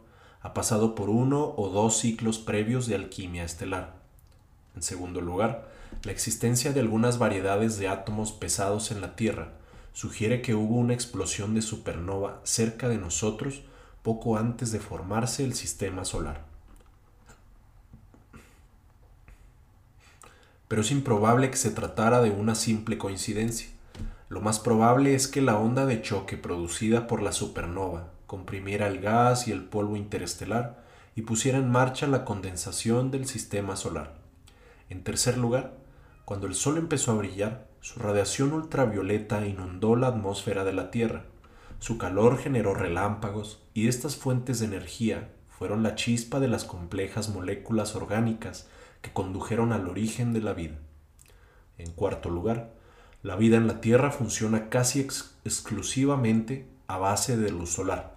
ha pasado por uno o dos ciclos previos de alquimia estelar. En segundo lugar, la existencia de algunas variedades de átomos pesados en la Tierra sugiere que hubo una explosión de supernova cerca de nosotros poco antes de formarse el sistema solar. Pero es improbable que se tratara de una simple coincidencia. Lo más probable es que la onda de choque producida por la supernova comprimiera el gas y el polvo interestelar y pusiera en marcha la condensación del sistema solar. En tercer lugar, cuando el Sol empezó a brillar, su radiación ultravioleta inundó la atmósfera de la Tierra. Su calor generó relámpagos y estas fuentes de energía fueron la chispa de las complejas moléculas orgánicas que condujeron al origen de la vida. En cuarto lugar, la vida en la Tierra funciona casi exclusivamente a base de luz solar.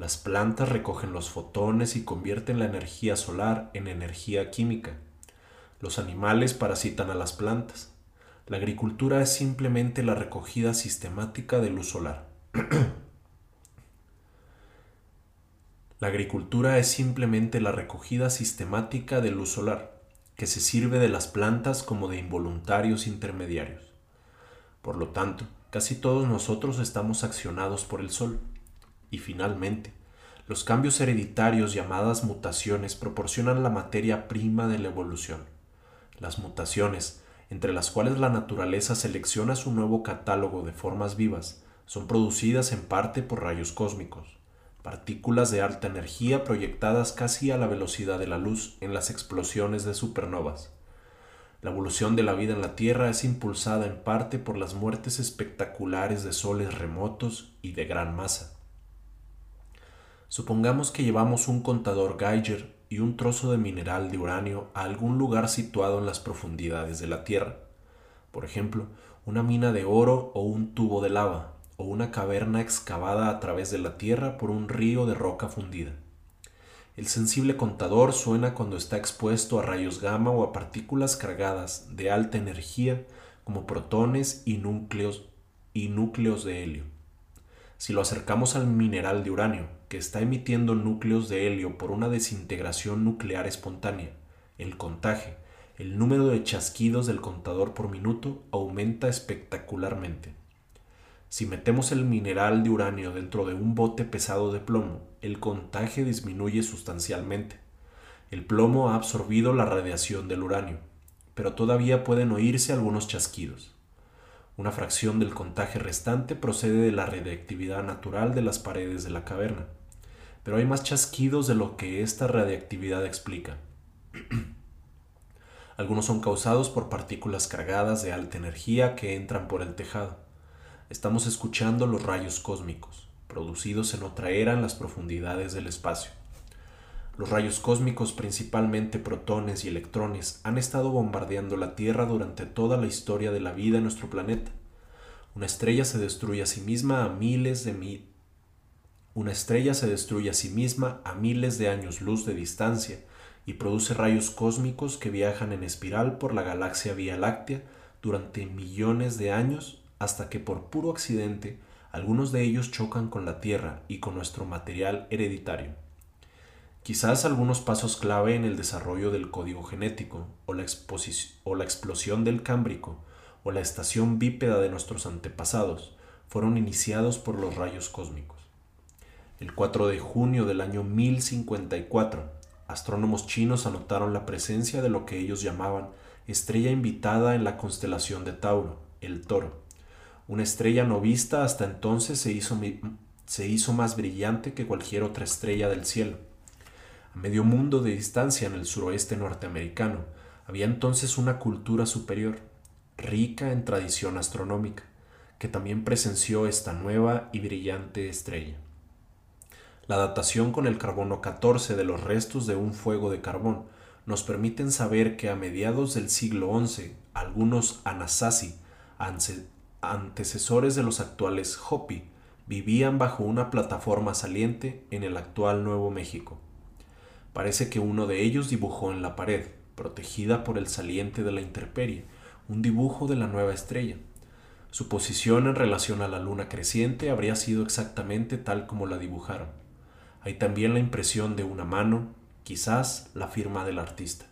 Las plantas recogen los fotones y convierten la energía solar en energía química. Los animales parasitan a las plantas. La agricultura es simplemente la recogida sistemática de luz solar. La agricultura es simplemente la recogida sistemática de luz solar, que se sirve de las plantas como de involuntarios intermediarios. Por lo tanto, casi todos nosotros estamos accionados por el sol. Y finalmente, los cambios hereditarios llamadas mutaciones proporcionan la materia prima de la evolución. Las mutaciones, entre las cuales la naturaleza selecciona su nuevo catálogo de formas vivas, son producidas en parte por rayos cósmicos partículas de alta energía proyectadas casi a la velocidad de la luz en las explosiones de supernovas. La evolución de la vida en la Tierra es impulsada en parte por las muertes espectaculares de soles remotos y de gran masa. Supongamos que llevamos un contador Geiger y un trozo de mineral de uranio a algún lugar situado en las profundidades de la Tierra, por ejemplo, una mina de oro o un tubo de lava, o una caverna excavada a través de la tierra por un río de roca fundida. El sensible contador suena cuando está expuesto a rayos gamma o a partículas cargadas de alta energía como protones y núcleos, y núcleos de helio. Si lo acercamos al mineral de uranio, que está emitiendo núcleos de helio por una desintegración nuclear espontánea, el contaje, el número de chasquidos del contador por minuto aumenta espectacularmente. Si metemos el mineral de uranio dentro de un bote pesado de plomo, el contagio disminuye sustancialmente. El plomo ha absorbido la radiación del uranio, pero todavía pueden oírse algunos chasquidos. Una fracción del contagio restante procede de la radiactividad natural de las paredes de la caverna, pero hay más chasquidos de lo que esta radiactividad explica. Algunos son causados por partículas cargadas de alta energía que entran por el tejado estamos escuchando los rayos cósmicos, producidos en otra era en las profundidades del espacio. Los rayos cósmicos, principalmente protones y electrones, han estado bombardeando la Tierra durante toda la historia de la vida en nuestro planeta. Una estrella se destruye a sí misma a miles de una estrella se destruye a sí misma a miles de años luz de distancia y produce rayos cósmicos que viajan en espiral por la galaxia Vía Láctea durante millones de años hasta que por puro accidente algunos de ellos chocan con la Tierra y con nuestro material hereditario. Quizás algunos pasos clave en el desarrollo del código genético, o la, o la explosión del Cámbrico, o la estación bípeda de nuestros antepasados, fueron iniciados por los rayos cósmicos. El 4 de junio del año 1054, astrónomos chinos anotaron la presencia de lo que ellos llamaban estrella invitada en la constelación de Tauro, el Toro una estrella no vista hasta entonces se hizo, se hizo más brillante que cualquier otra estrella del cielo. A medio mundo de distancia en el suroeste norteamericano había entonces una cultura superior, rica en tradición astronómica, que también presenció esta nueva y brillante estrella. La datación con el carbono 14 de los restos de un fuego de carbón nos permiten saber que a mediados del siglo XI algunos Anasazi, antecesores de los actuales Hopi, vivían bajo una plataforma saliente en el actual Nuevo México. Parece que uno de ellos dibujó en la pared, protegida por el saliente de la intemperie, un dibujo de la nueva estrella. Su posición en relación a la luna creciente habría sido exactamente tal como la dibujaron. Hay también la impresión de una mano, quizás la firma del artista.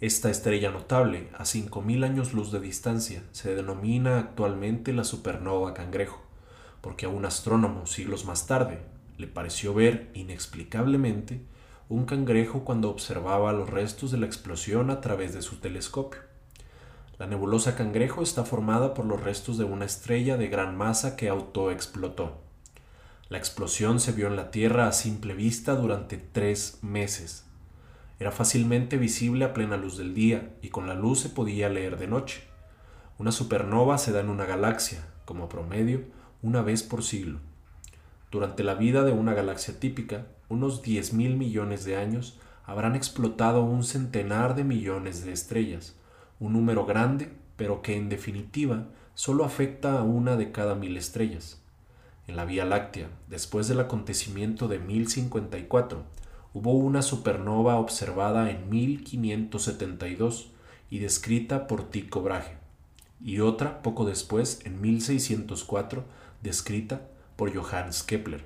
Esta estrella notable, a 5.000 años luz de distancia, se denomina actualmente la supernova cangrejo, porque a un astrónomo siglos más tarde le pareció ver inexplicablemente un cangrejo cuando observaba los restos de la explosión a través de su telescopio. La nebulosa cangrejo está formada por los restos de una estrella de gran masa que autoexplotó. La explosión se vio en la Tierra a simple vista durante tres meses, era fácilmente visible a plena luz del día y con la luz se podía leer de noche. Una supernova se da en una galaxia, como promedio, una vez por siglo. Durante la vida de una galaxia típica, unos 10 mil millones de años, habrán explotado un centenar de millones de estrellas, un número grande, pero que en definitiva solo afecta a una de cada mil estrellas. En la Vía Láctea, después del acontecimiento de 1054, hubo una supernova observada en 1572 y descrita por Tycho Brahe, y otra poco después, en 1604, descrita por Johannes Kepler.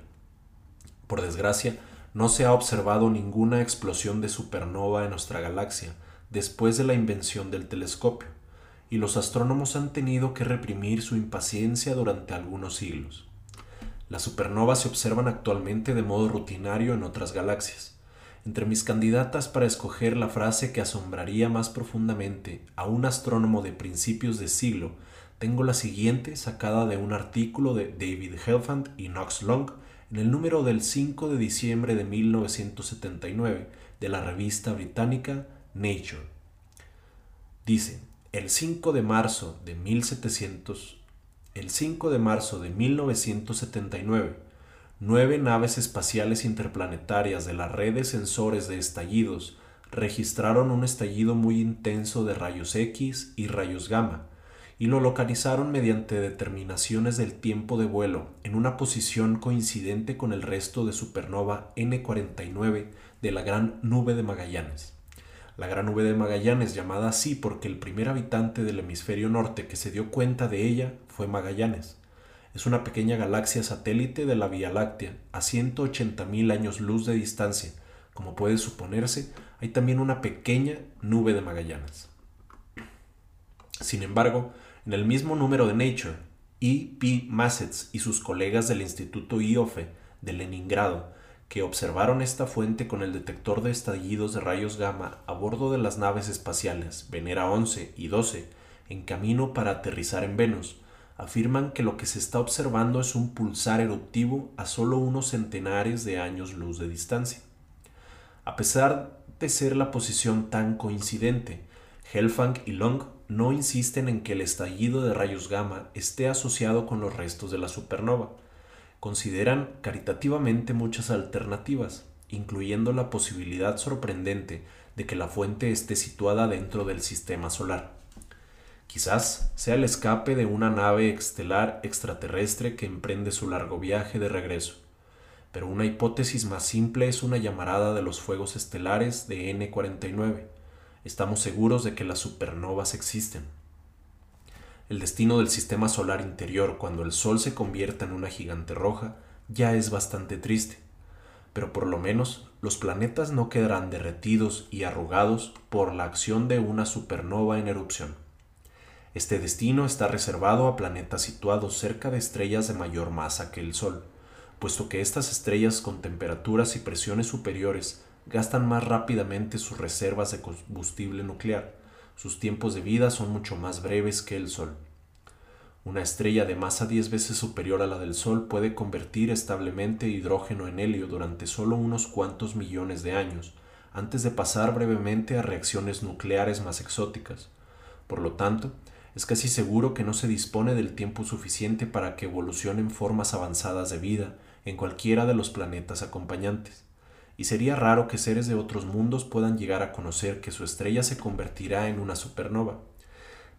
Por desgracia, no se ha observado ninguna explosión de supernova en nuestra galaxia después de la invención del telescopio, y los astrónomos han tenido que reprimir su impaciencia durante algunos siglos. Las supernovas se observan actualmente de modo rutinario en otras galaxias. Entre mis candidatas para escoger la frase que asombraría más profundamente a un astrónomo de principios de siglo, tengo la siguiente sacada de un artículo de David Helfand y Knox Long en el número del 5 de diciembre de 1979 de la revista británica Nature. Dice, el 5 de marzo de 1700, el 5 de marzo de 1979, nueve naves espaciales interplanetarias de la red de sensores de estallidos registraron un estallido muy intenso de rayos X y rayos gamma, y lo localizaron mediante determinaciones del tiempo de vuelo en una posición coincidente con el resto de supernova N49 de la Gran Nube de Magallanes. La Gran Nube de Magallanes llamada así porque el primer habitante del hemisferio norte que se dio cuenta de ella fue Magallanes. Es una pequeña galaxia satélite de la Vía Láctea a 180.000 años luz de distancia. Como puede suponerse, hay también una pequeña nube de Magallanes. Sin embargo, en el mismo número de Nature, E. P. Massets y sus colegas del Instituto IOFE de Leningrado que observaron esta fuente con el detector de estallidos de rayos gamma a bordo de las naves espaciales Venera 11 y 12 en camino para aterrizar en Venus, afirman que lo que se está observando es un pulsar eruptivo a solo unos centenares de años luz de distancia. A pesar de ser la posición tan coincidente, Helfang y Long no insisten en que el estallido de rayos gamma esté asociado con los restos de la supernova, consideran caritativamente muchas alternativas, incluyendo la posibilidad sorprendente de que la fuente esté situada dentro del sistema solar. Quizás sea el escape de una nave estelar extraterrestre que emprende su largo viaje de regreso, pero una hipótesis más simple es una llamarada de los fuegos estelares de N49. Estamos seguros de que las supernovas existen. El destino del sistema solar interior cuando el Sol se convierta en una gigante roja ya es bastante triste, pero por lo menos los planetas no quedarán derretidos y arrugados por la acción de una supernova en erupción. Este destino está reservado a planetas situados cerca de estrellas de mayor masa que el Sol, puesto que estas estrellas con temperaturas y presiones superiores gastan más rápidamente sus reservas de combustible nuclear, sus tiempos de vida son mucho más breves que el Sol. Una estrella de masa 10 veces superior a la del Sol puede convertir establemente hidrógeno en helio durante solo unos cuantos millones de años, antes de pasar brevemente a reacciones nucleares más exóticas. Por lo tanto, es casi seguro que no se dispone del tiempo suficiente para que evolucionen formas avanzadas de vida en cualquiera de los planetas acompañantes y sería raro que seres de otros mundos puedan llegar a conocer que su estrella se convertirá en una supernova.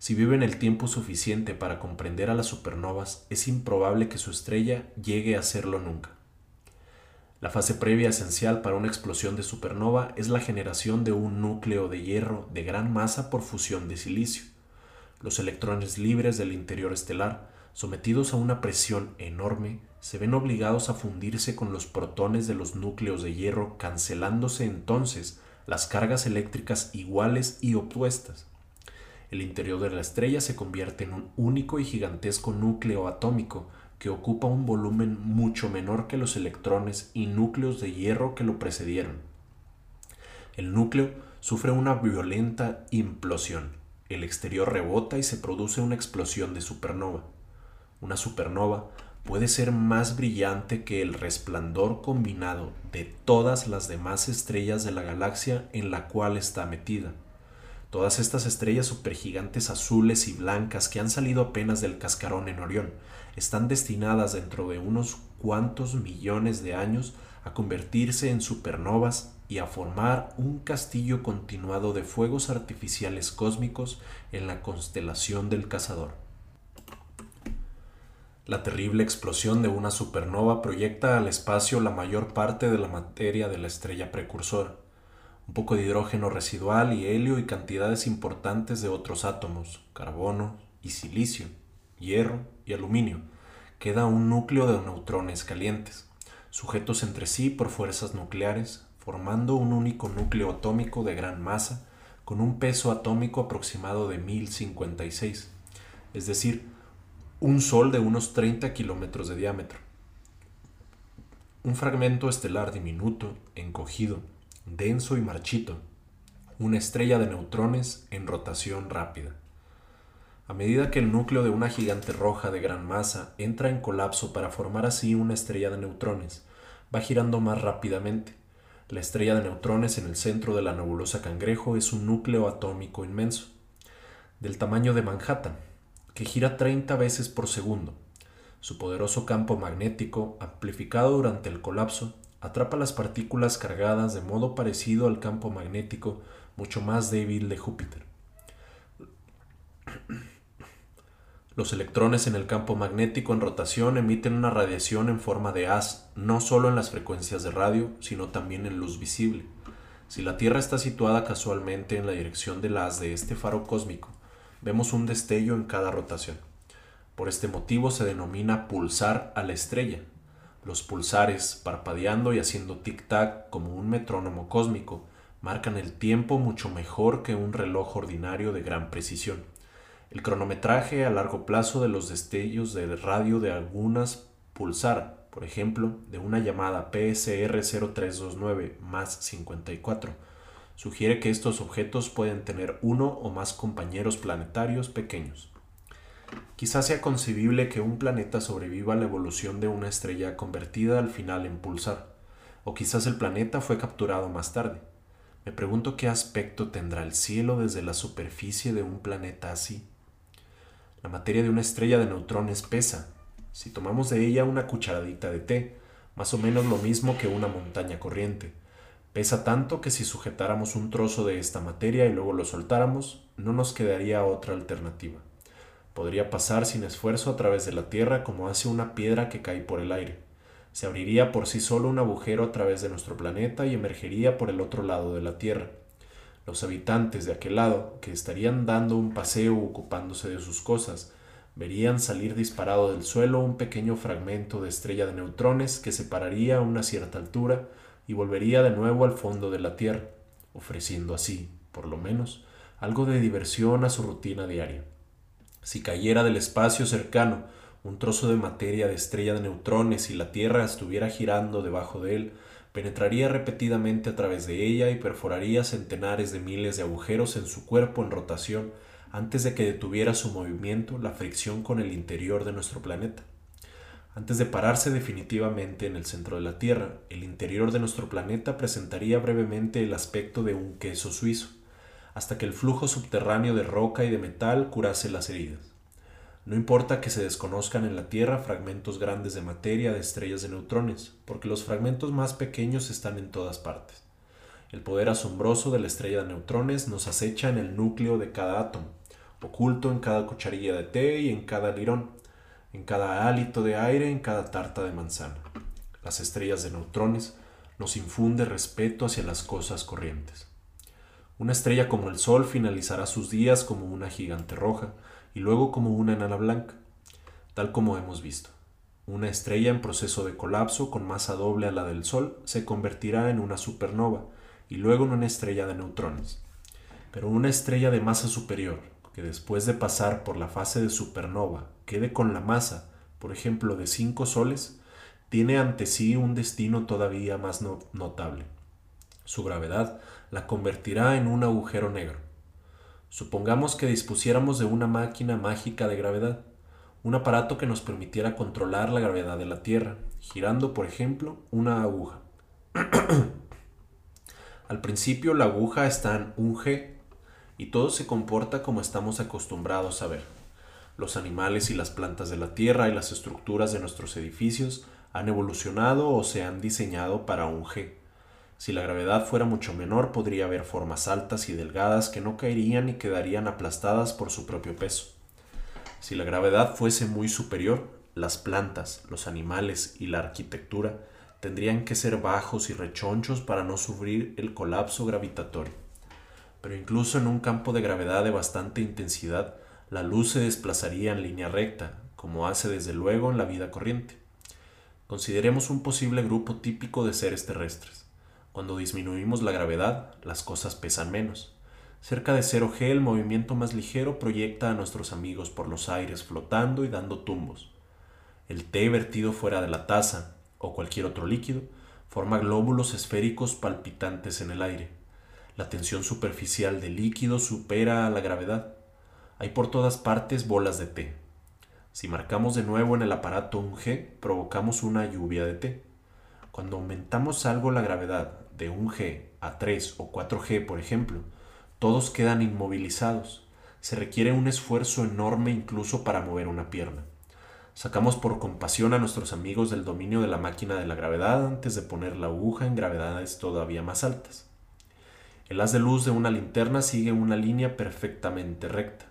Si viven el tiempo suficiente para comprender a las supernovas, es improbable que su estrella llegue a serlo nunca. La fase previa esencial para una explosión de supernova es la generación de un núcleo de hierro de gran masa por fusión de silicio. Los electrones libres del interior estelar, sometidos a una presión enorme, se ven obligados a fundirse con los protones de los núcleos de hierro, cancelándose entonces las cargas eléctricas iguales y opuestas. El interior de la estrella se convierte en un único y gigantesco núcleo atómico que ocupa un volumen mucho menor que los electrones y núcleos de hierro que lo precedieron. El núcleo sufre una violenta implosión. El exterior rebota y se produce una explosión de supernova. Una supernova puede ser más brillante que el resplandor combinado de todas las demás estrellas de la galaxia en la cual está metida. Todas estas estrellas supergigantes azules y blancas que han salido apenas del cascarón en Orión están destinadas dentro de unos cuantos millones de años a convertirse en supernovas y a formar un castillo continuado de fuegos artificiales cósmicos en la constelación del cazador. La terrible explosión de una supernova proyecta al espacio la mayor parte de la materia de la estrella precursora, un poco de hidrógeno residual y helio y cantidades importantes de otros átomos, carbono y silicio, hierro y aluminio. Queda un núcleo de neutrones calientes. sujetos entre sí por fuerzas nucleares, formando un único núcleo atómico de gran masa, con un peso atómico aproximado de 1056, es decir, un Sol de unos 30 kilómetros de diámetro. Un fragmento estelar diminuto, encogido, denso y marchito, una estrella de neutrones en rotación rápida. A medida que el núcleo de una gigante roja de gran masa entra en colapso para formar así una estrella de neutrones, va girando más rápidamente. La estrella de neutrones en el centro de la nebulosa Cangrejo es un núcleo atómico inmenso, del tamaño de Manhattan, que gira 30 veces por segundo. Su poderoso campo magnético, amplificado durante el colapso, atrapa las partículas cargadas de modo parecido al campo magnético mucho más débil de Júpiter. Los electrones en el campo magnético en rotación emiten una radiación en forma de haz, no solo en las frecuencias de radio, sino también en luz visible. Si la Tierra está situada casualmente en la dirección del haz de este faro cósmico, vemos un destello en cada rotación. Por este motivo se denomina pulsar a la estrella. Los pulsares, parpadeando y haciendo tic-tac como un metrónomo cósmico, marcan el tiempo mucho mejor que un reloj ordinario de gran precisión. El cronometraje a largo plazo de los destellos de radio de algunas pulsar, por ejemplo, de una llamada PSR 0329 más 54, sugiere que estos objetos pueden tener uno o más compañeros planetarios pequeños. Quizás sea concebible que un planeta sobreviva a la evolución de una estrella convertida al final en pulsar, o quizás el planeta fue capturado más tarde. Me pregunto qué aspecto tendrá el cielo desde la superficie de un planeta así. La materia de una estrella de neutrones pesa. Si tomamos de ella una cucharadita de té, más o menos lo mismo que una montaña corriente. Pesa tanto que si sujetáramos un trozo de esta materia y luego lo soltáramos, no nos quedaría otra alternativa. Podría pasar sin esfuerzo a través de la Tierra como hace una piedra que cae por el aire. Se abriría por sí solo un agujero a través de nuestro planeta y emergería por el otro lado de la Tierra. Los habitantes de aquel lado, que estarían dando un paseo ocupándose de sus cosas, verían salir disparado del suelo un pequeño fragmento de estrella de neutrones que se pararía a una cierta altura y volvería de nuevo al fondo de la Tierra, ofreciendo así, por lo menos, algo de diversión a su rutina diaria. Si cayera del espacio cercano un trozo de materia de estrella de neutrones y la Tierra estuviera girando debajo de él, penetraría repetidamente a través de ella y perforaría centenares de miles de agujeros en su cuerpo en rotación antes de que detuviera su movimiento la fricción con el interior de nuestro planeta. Antes de pararse definitivamente en el centro de la Tierra, el interior de nuestro planeta presentaría brevemente el aspecto de un queso suizo, hasta que el flujo subterráneo de roca y de metal curase las heridas. No importa que se desconozcan en la Tierra fragmentos grandes de materia de estrellas de neutrones, porque los fragmentos más pequeños están en todas partes. El poder asombroso de la estrella de neutrones nos acecha en el núcleo de cada átomo, oculto en cada cucharilla de té y en cada lirón, en cada hálito de aire, en cada tarta de manzana. Las estrellas de neutrones nos infunde respeto hacia las cosas corrientes. Una estrella como el Sol finalizará sus días como una gigante roja, y luego como una enana blanca, tal como hemos visto. Una estrella en proceso de colapso con masa doble a la del Sol se convertirá en una supernova y luego en una estrella de neutrones. Pero una estrella de masa superior, que después de pasar por la fase de supernova quede con la masa, por ejemplo, de cinco soles, tiene ante sí un destino todavía más notable. Su gravedad la convertirá en un agujero negro Supongamos que dispusiéramos de una máquina mágica de gravedad, un aparato que nos permitiera controlar la gravedad de la Tierra, girando, por ejemplo, una aguja. Al principio la aguja está en un G y todo se comporta como estamos acostumbrados a ver. Los animales y las plantas de la Tierra y las estructuras de nuestros edificios han evolucionado o se han diseñado para un G. Si la gravedad fuera mucho menor, podría haber formas altas y delgadas que no caerían y quedarían aplastadas por su propio peso. Si la gravedad fuese muy superior, las plantas, los animales y la arquitectura tendrían que ser bajos y rechonchos para no sufrir el colapso gravitatorio. Pero incluso en un campo de gravedad de bastante intensidad, la luz se desplazaría en línea recta, como hace desde luego en la vida corriente. Consideremos un posible grupo típico de seres terrestres. Cuando disminuimos la gravedad, las cosas pesan menos. Cerca de 0G el movimiento más ligero proyecta a nuestros amigos por los aires flotando y dando tumbos. El té vertido fuera de la taza, o cualquier otro líquido, forma glóbulos esféricos palpitantes en el aire. La tensión superficial del líquido supera a la gravedad. Hay por todas partes bolas de té. Si marcamos de nuevo en el aparato un G, provocamos una lluvia de té. Cuando aumentamos algo la gravedad de un G a 3 o 4G, por ejemplo, todos quedan inmovilizados. Se requiere un esfuerzo enorme incluso para mover una pierna. Sacamos por compasión a nuestros amigos del dominio de la máquina de la gravedad antes de poner la aguja en gravedades todavía más altas. El haz de luz de una linterna sigue una línea perfectamente recta,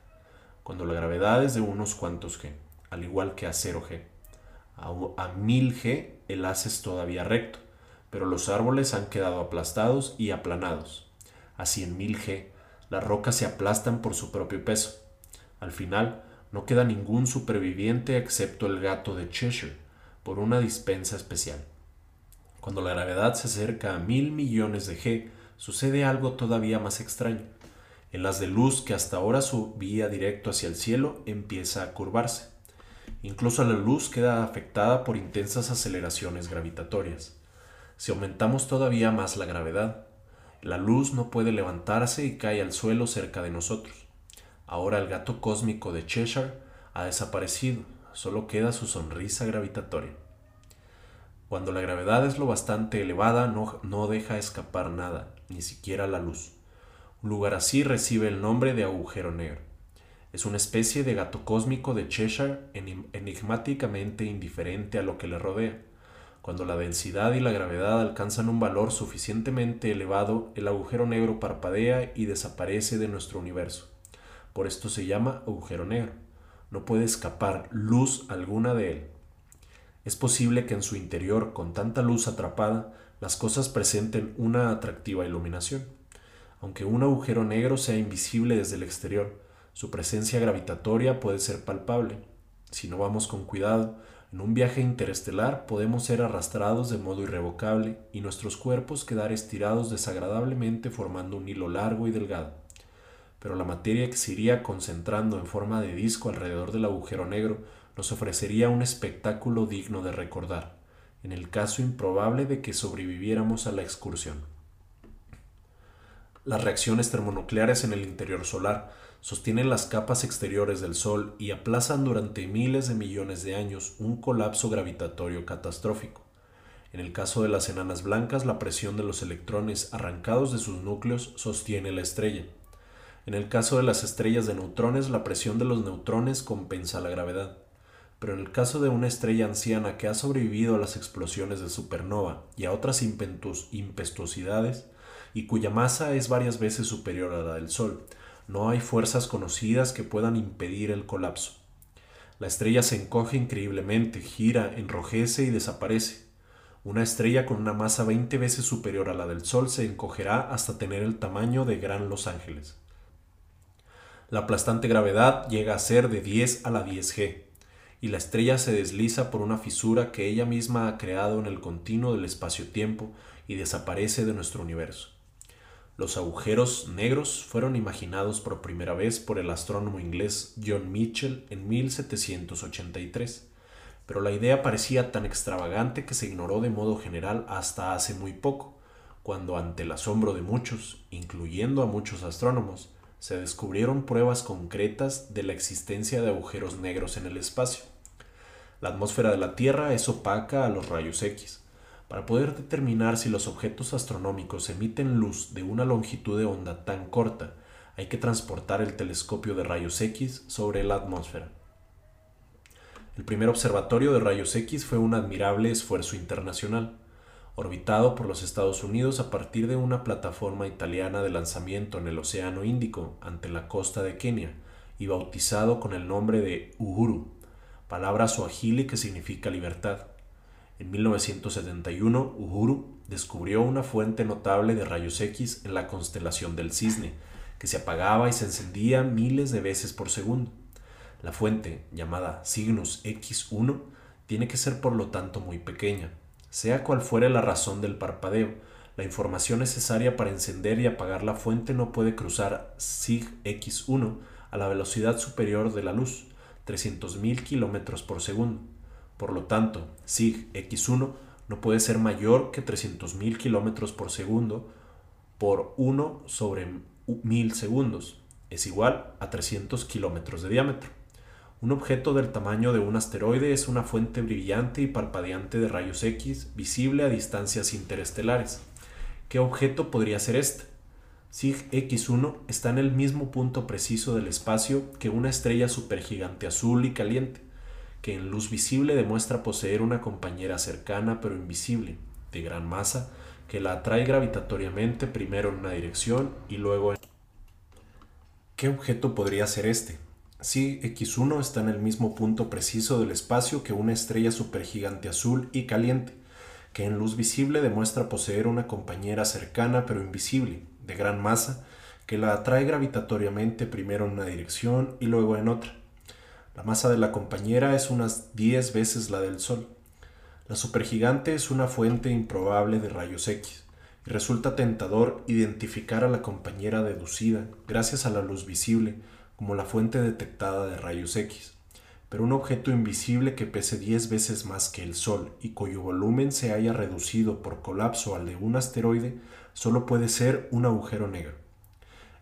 cuando la gravedad es de unos cuantos G, al igual que a 0G. A, a 1000G el haz es todavía recto, pero los árboles han quedado aplastados y aplanados. A 100.000 G las rocas se aplastan por su propio peso. Al final, no queda ningún superviviente excepto el gato de Cheshire, por una dispensa especial. Cuando la gravedad se acerca a mil millones de G, sucede algo todavía más extraño. El haz de luz que hasta ahora subía directo hacia el cielo empieza a curvarse. Incluso la luz queda afectada por intensas aceleraciones gravitatorias. Si aumentamos todavía más la gravedad, la luz no puede levantarse y cae al suelo cerca de nosotros. Ahora el gato cósmico de Cheshire ha desaparecido, solo queda su sonrisa gravitatoria. Cuando la gravedad es lo bastante elevada, no, no deja escapar nada, ni siquiera la luz. Un lugar así recibe el nombre de agujero negro. Es una especie de gato cósmico de Cheshire enigmáticamente indiferente a lo que le rodea. Cuando la densidad y la gravedad alcanzan un valor suficientemente elevado, el agujero negro parpadea y desaparece de nuestro universo. Por esto se llama agujero negro. No puede escapar luz alguna de él. Es posible que en su interior, con tanta luz atrapada, las cosas presenten una atractiva iluminación. Aunque un agujero negro sea invisible desde el exterior, su presencia gravitatoria puede ser palpable. Si no vamos con cuidado, en un viaje interestelar podemos ser arrastrados de modo irrevocable y nuestros cuerpos quedar estirados desagradablemente formando un hilo largo y delgado. Pero la materia que se iría concentrando en forma de disco alrededor del agujero negro nos ofrecería un espectáculo digno de recordar, en el caso improbable de que sobreviviéramos a la excursión. Las reacciones termonucleares en el interior solar sostienen las capas exteriores del Sol y aplazan durante miles de millones de años un colapso gravitatorio catastrófico. En el caso de las enanas blancas, la presión de los electrones arrancados de sus núcleos sostiene la estrella. En el caso de las estrellas de neutrones, la presión de los neutrones compensa la gravedad. Pero en el caso de una estrella anciana que ha sobrevivido a las explosiones de supernova y a otras impetuosidades, y cuya masa es varias veces superior a la del Sol, no hay fuerzas conocidas que puedan impedir el colapso. La estrella se encoge increíblemente, gira, enrojece y desaparece. Una estrella con una masa 20 veces superior a la del Sol se encogerá hasta tener el tamaño de Gran Los Ángeles. La aplastante gravedad llega a ser de 10 a la 10G, y la estrella se desliza por una fisura que ella misma ha creado en el continuo del espacio-tiempo y desaparece de nuestro universo. Los agujeros negros fueron imaginados por primera vez por el astrónomo inglés John Mitchell en 1783, pero la idea parecía tan extravagante que se ignoró de modo general hasta hace muy poco, cuando ante el asombro de muchos, incluyendo a muchos astrónomos, se descubrieron pruebas concretas de la existencia de agujeros negros en el espacio. La atmósfera de la Tierra es opaca a los rayos X, para poder determinar si los objetos astronómicos emiten luz de una longitud de onda tan corta, hay que transportar el telescopio de rayos X sobre la atmósfera. El primer observatorio de rayos X fue un admirable esfuerzo internacional, orbitado por los Estados Unidos a partir de una plataforma italiana de lanzamiento en el Océano Índico ante la costa de Kenia y bautizado con el nombre de Uhuru, palabra suajili que significa libertad. En 1971, Uhuru descubrió una fuente notable de rayos X en la constelación del Cisne, que se apagaba y se encendía miles de veces por segundo. La fuente, llamada Cygnus X1, tiene que ser por lo tanto muy pequeña. Sea cual fuere la razón del parpadeo, la información necesaria para encender y apagar la fuente no puede cruzar sig x1 a la velocidad superior de la luz, 300.000 km por segundo. Por lo tanto, sig x1 no puede ser mayor que 300.000 km por segundo por 1 sobre 1000 segundos. Es igual a 300 kilómetros de diámetro. Un objeto del tamaño de un asteroide es una fuente brillante y parpadeante de rayos X visible a distancias interestelares. ¿Qué objeto podría ser este? SIG X1 está en el mismo punto preciso del espacio que una estrella supergigante azul y caliente, que en luz visible demuestra poseer una compañera cercana pero invisible, de gran masa, que la atrae gravitatoriamente primero en una dirección y luego en... ¿Qué objeto podría ser este? Si X1 está en el mismo punto preciso del espacio que una estrella supergigante azul y caliente, que en luz visible demuestra poseer una compañera cercana pero invisible, de gran masa, que la atrae gravitatoriamente primero en una dirección y luego en otra. La masa de la compañera es unas 10 veces la del Sol. La supergigante es una fuente improbable de rayos X, y resulta tentador identificar a la compañera deducida, gracias a la luz visible, como la fuente detectada de rayos X, pero un objeto invisible que pese 10 veces más que el Sol y cuyo volumen se haya reducido por colapso al de un asteroide, solo puede ser un agujero negro.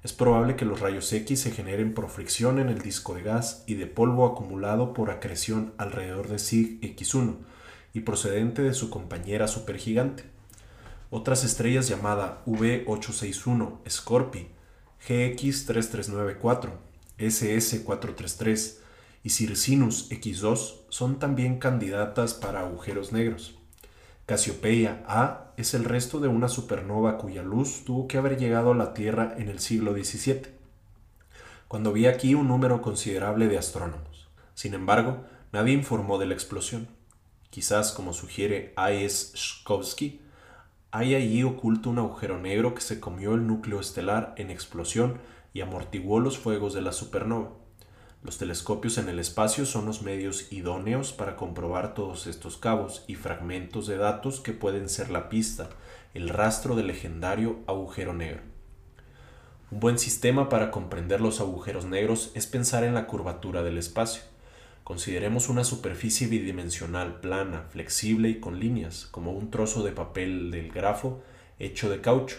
Es probable que los rayos X se generen por fricción en el disco de gas y de polvo acumulado por acreción alrededor de SIG X1 y procedente de su compañera supergigante. Otras estrellas llamada V861 Scorpii, GX3394, SS433 y Circinus X2 son también candidatas para agujeros negros. Cassiopeia A es el resto de una supernova cuya luz tuvo que haber llegado a la Tierra en el siglo XVII, cuando había aquí un número considerable de astrónomos. Sin embargo, nadie informó de la explosión. Quizás, como sugiere A.S. Shkovsky, hay allí oculto un agujero negro que se comió el núcleo estelar en explosión y amortiguó los fuegos de la supernova. Los telescopios en el espacio son los medios idóneos para comprobar todos estos cabos y fragmentos de datos que pueden ser la pista, el rastro del legendario agujero negro. Un buen sistema para comprender los agujeros negros es pensar en la curvatura del espacio. Consideremos una superficie bidimensional plana, flexible y con líneas, como un trozo de papel del grafo hecho de caucho.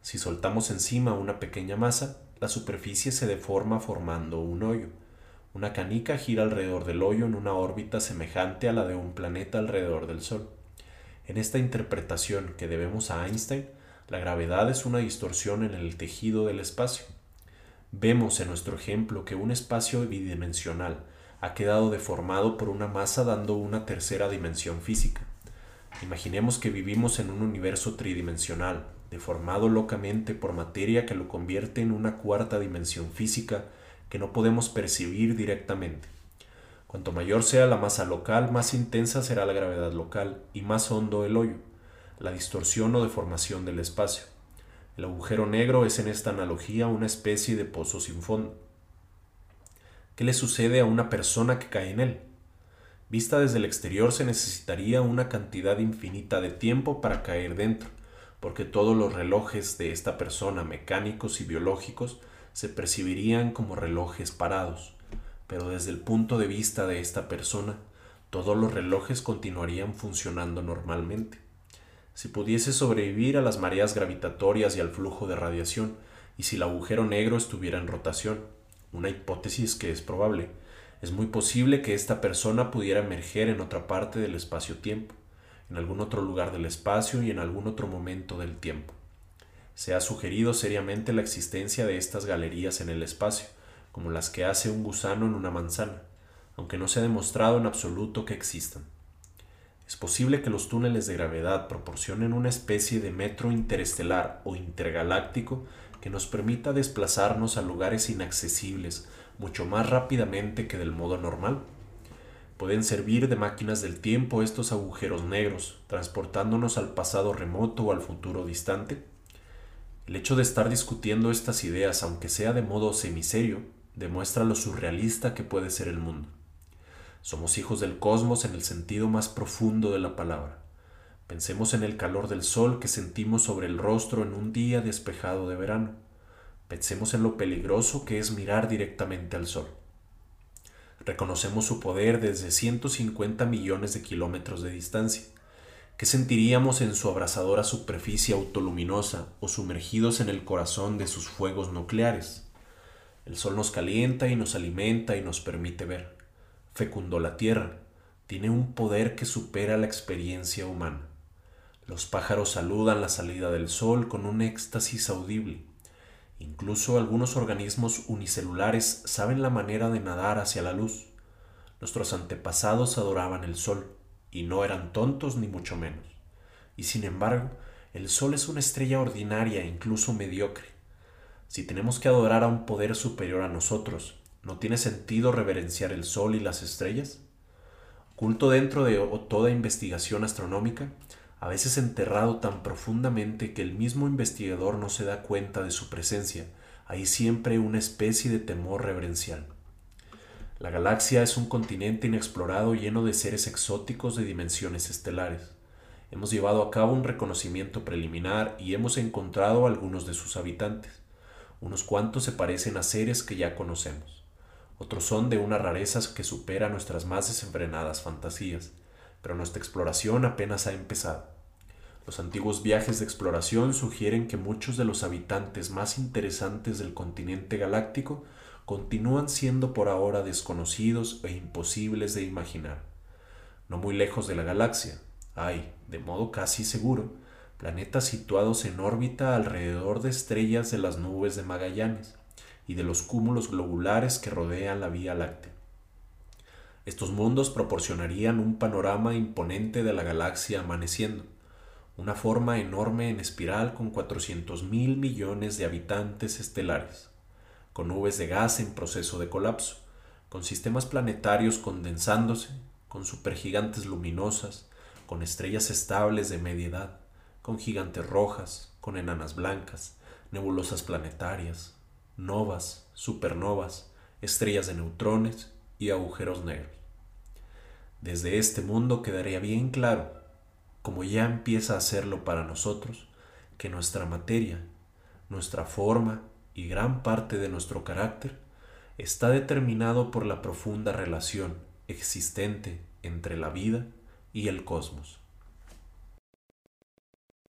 Si soltamos encima una pequeña masa, la superficie se deforma formando un hoyo. Una canica gira alrededor del hoyo en una órbita semejante a la de un planeta alrededor del Sol. En esta interpretación que debemos a Einstein, la gravedad es una distorsión en el tejido del espacio. Vemos en nuestro ejemplo que un espacio bidimensional ha quedado deformado por una masa dando una tercera dimensión física. Imaginemos que vivimos en un universo tridimensional, deformado locamente por materia que lo convierte en una cuarta dimensión física que no podemos percibir directamente. Cuanto mayor sea la masa local, más intensa será la gravedad local y más hondo el hoyo, la distorsión o deformación del espacio. El agujero negro es en esta analogía una especie de pozo sin fondo. ¿Qué le sucede a una persona que cae en él? Vista desde el exterior se necesitaría una cantidad infinita de tiempo para caer dentro, porque todos los relojes de esta persona, mecánicos y biológicos, se percibirían como relojes parados, pero desde el punto de vista de esta persona, todos los relojes continuarían funcionando normalmente. Si pudiese sobrevivir a las mareas gravitatorias y al flujo de radiación, y si el agujero negro estuviera en rotación, una hipótesis que es probable, es muy posible que esta persona pudiera emerger en otra parte del espacio-tiempo en algún otro lugar del espacio y en algún otro momento del tiempo. Se ha sugerido seriamente la existencia de estas galerías en el espacio, como las que hace un gusano en una manzana, aunque no se ha demostrado en absoluto que existan. Es posible que los túneles de gravedad proporcionen una especie de metro interestelar o intergaláctico que nos permita desplazarnos a lugares inaccesibles mucho más rápidamente que del modo normal. Pueden servir de máquinas del tiempo estos agujeros negros, transportándonos al pasado remoto o al futuro distante. El hecho de estar discutiendo estas ideas, aunque sea de modo semiserio, demuestra lo surrealista que puede ser el mundo. Somos hijos del cosmos en el sentido más profundo de la palabra. Pensemos en el calor del sol que sentimos sobre el rostro en un día despejado de verano. Pensemos en lo peligroso que es mirar directamente al sol. Reconocemos su poder desde 150 millones de kilómetros de distancia. ¿Qué sentiríamos en su abrasadora superficie autoluminosa o sumergidos en el corazón de sus fuegos nucleares? El sol nos calienta y nos alimenta y nos permite ver fecundó la tierra, tiene un poder que supera la experiencia humana. Los pájaros saludan la salida del sol con un éxtasis audible. Incluso algunos organismos unicelulares saben la manera de nadar hacia la luz. Nuestros antepasados adoraban el sol, y no eran tontos ni mucho menos. Y sin embargo, el sol es una estrella ordinaria e incluso mediocre. Si tenemos que adorar a un poder superior a nosotros, ¿No tiene sentido reverenciar el sol y las estrellas? Oculto dentro de toda investigación astronómica, a veces enterrado tan profundamente que el mismo investigador no se da cuenta de su presencia, hay siempre una especie de temor reverencial. La galaxia es un continente inexplorado lleno de seres exóticos de dimensiones estelares. Hemos llevado a cabo un reconocimiento preliminar y hemos encontrado algunos de sus habitantes. Unos cuantos se parecen a seres que ya conocemos otros son de una rareza que supera nuestras más desenfrenadas fantasías, pero nuestra exploración apenas ha empezado. Los antiguos viajes de exploración sugieren que muchos de los habitantes más interesantes del continente galáctico continúan siendo por ahora desconocidos e imposibles de imaginar. No muy lejos de la galaxia, hay, de modo casi seguro, planetas situados en órbita alrededor de estrellas de las nubes de Magallanes, y de los cúmulos globulares que rodean la Vía Láctea. Estos mundos proporcionarían un panorama imponente de la galaxia amaneciendo, una forma enorme en espiral con 400 mil millones de habitantes estelares, con nubes de gas en proceso de colapso, con sistemas planetarios condensándose, con supergigantes luminosas, con estrellas estables de media edad, con gigantes rojas, con enanas blancas, nebulosas planetarias, novas, supernovas, estrellas de neutrones y agujeros negros. Desde este mundo quedaría bien claro, como ya empieza a hacerlo para nosotros, que nuestra materia, nuestra forma y gran parte de nuestro carácter está determinado por la profunda relación existente entre la vida y el cosmos.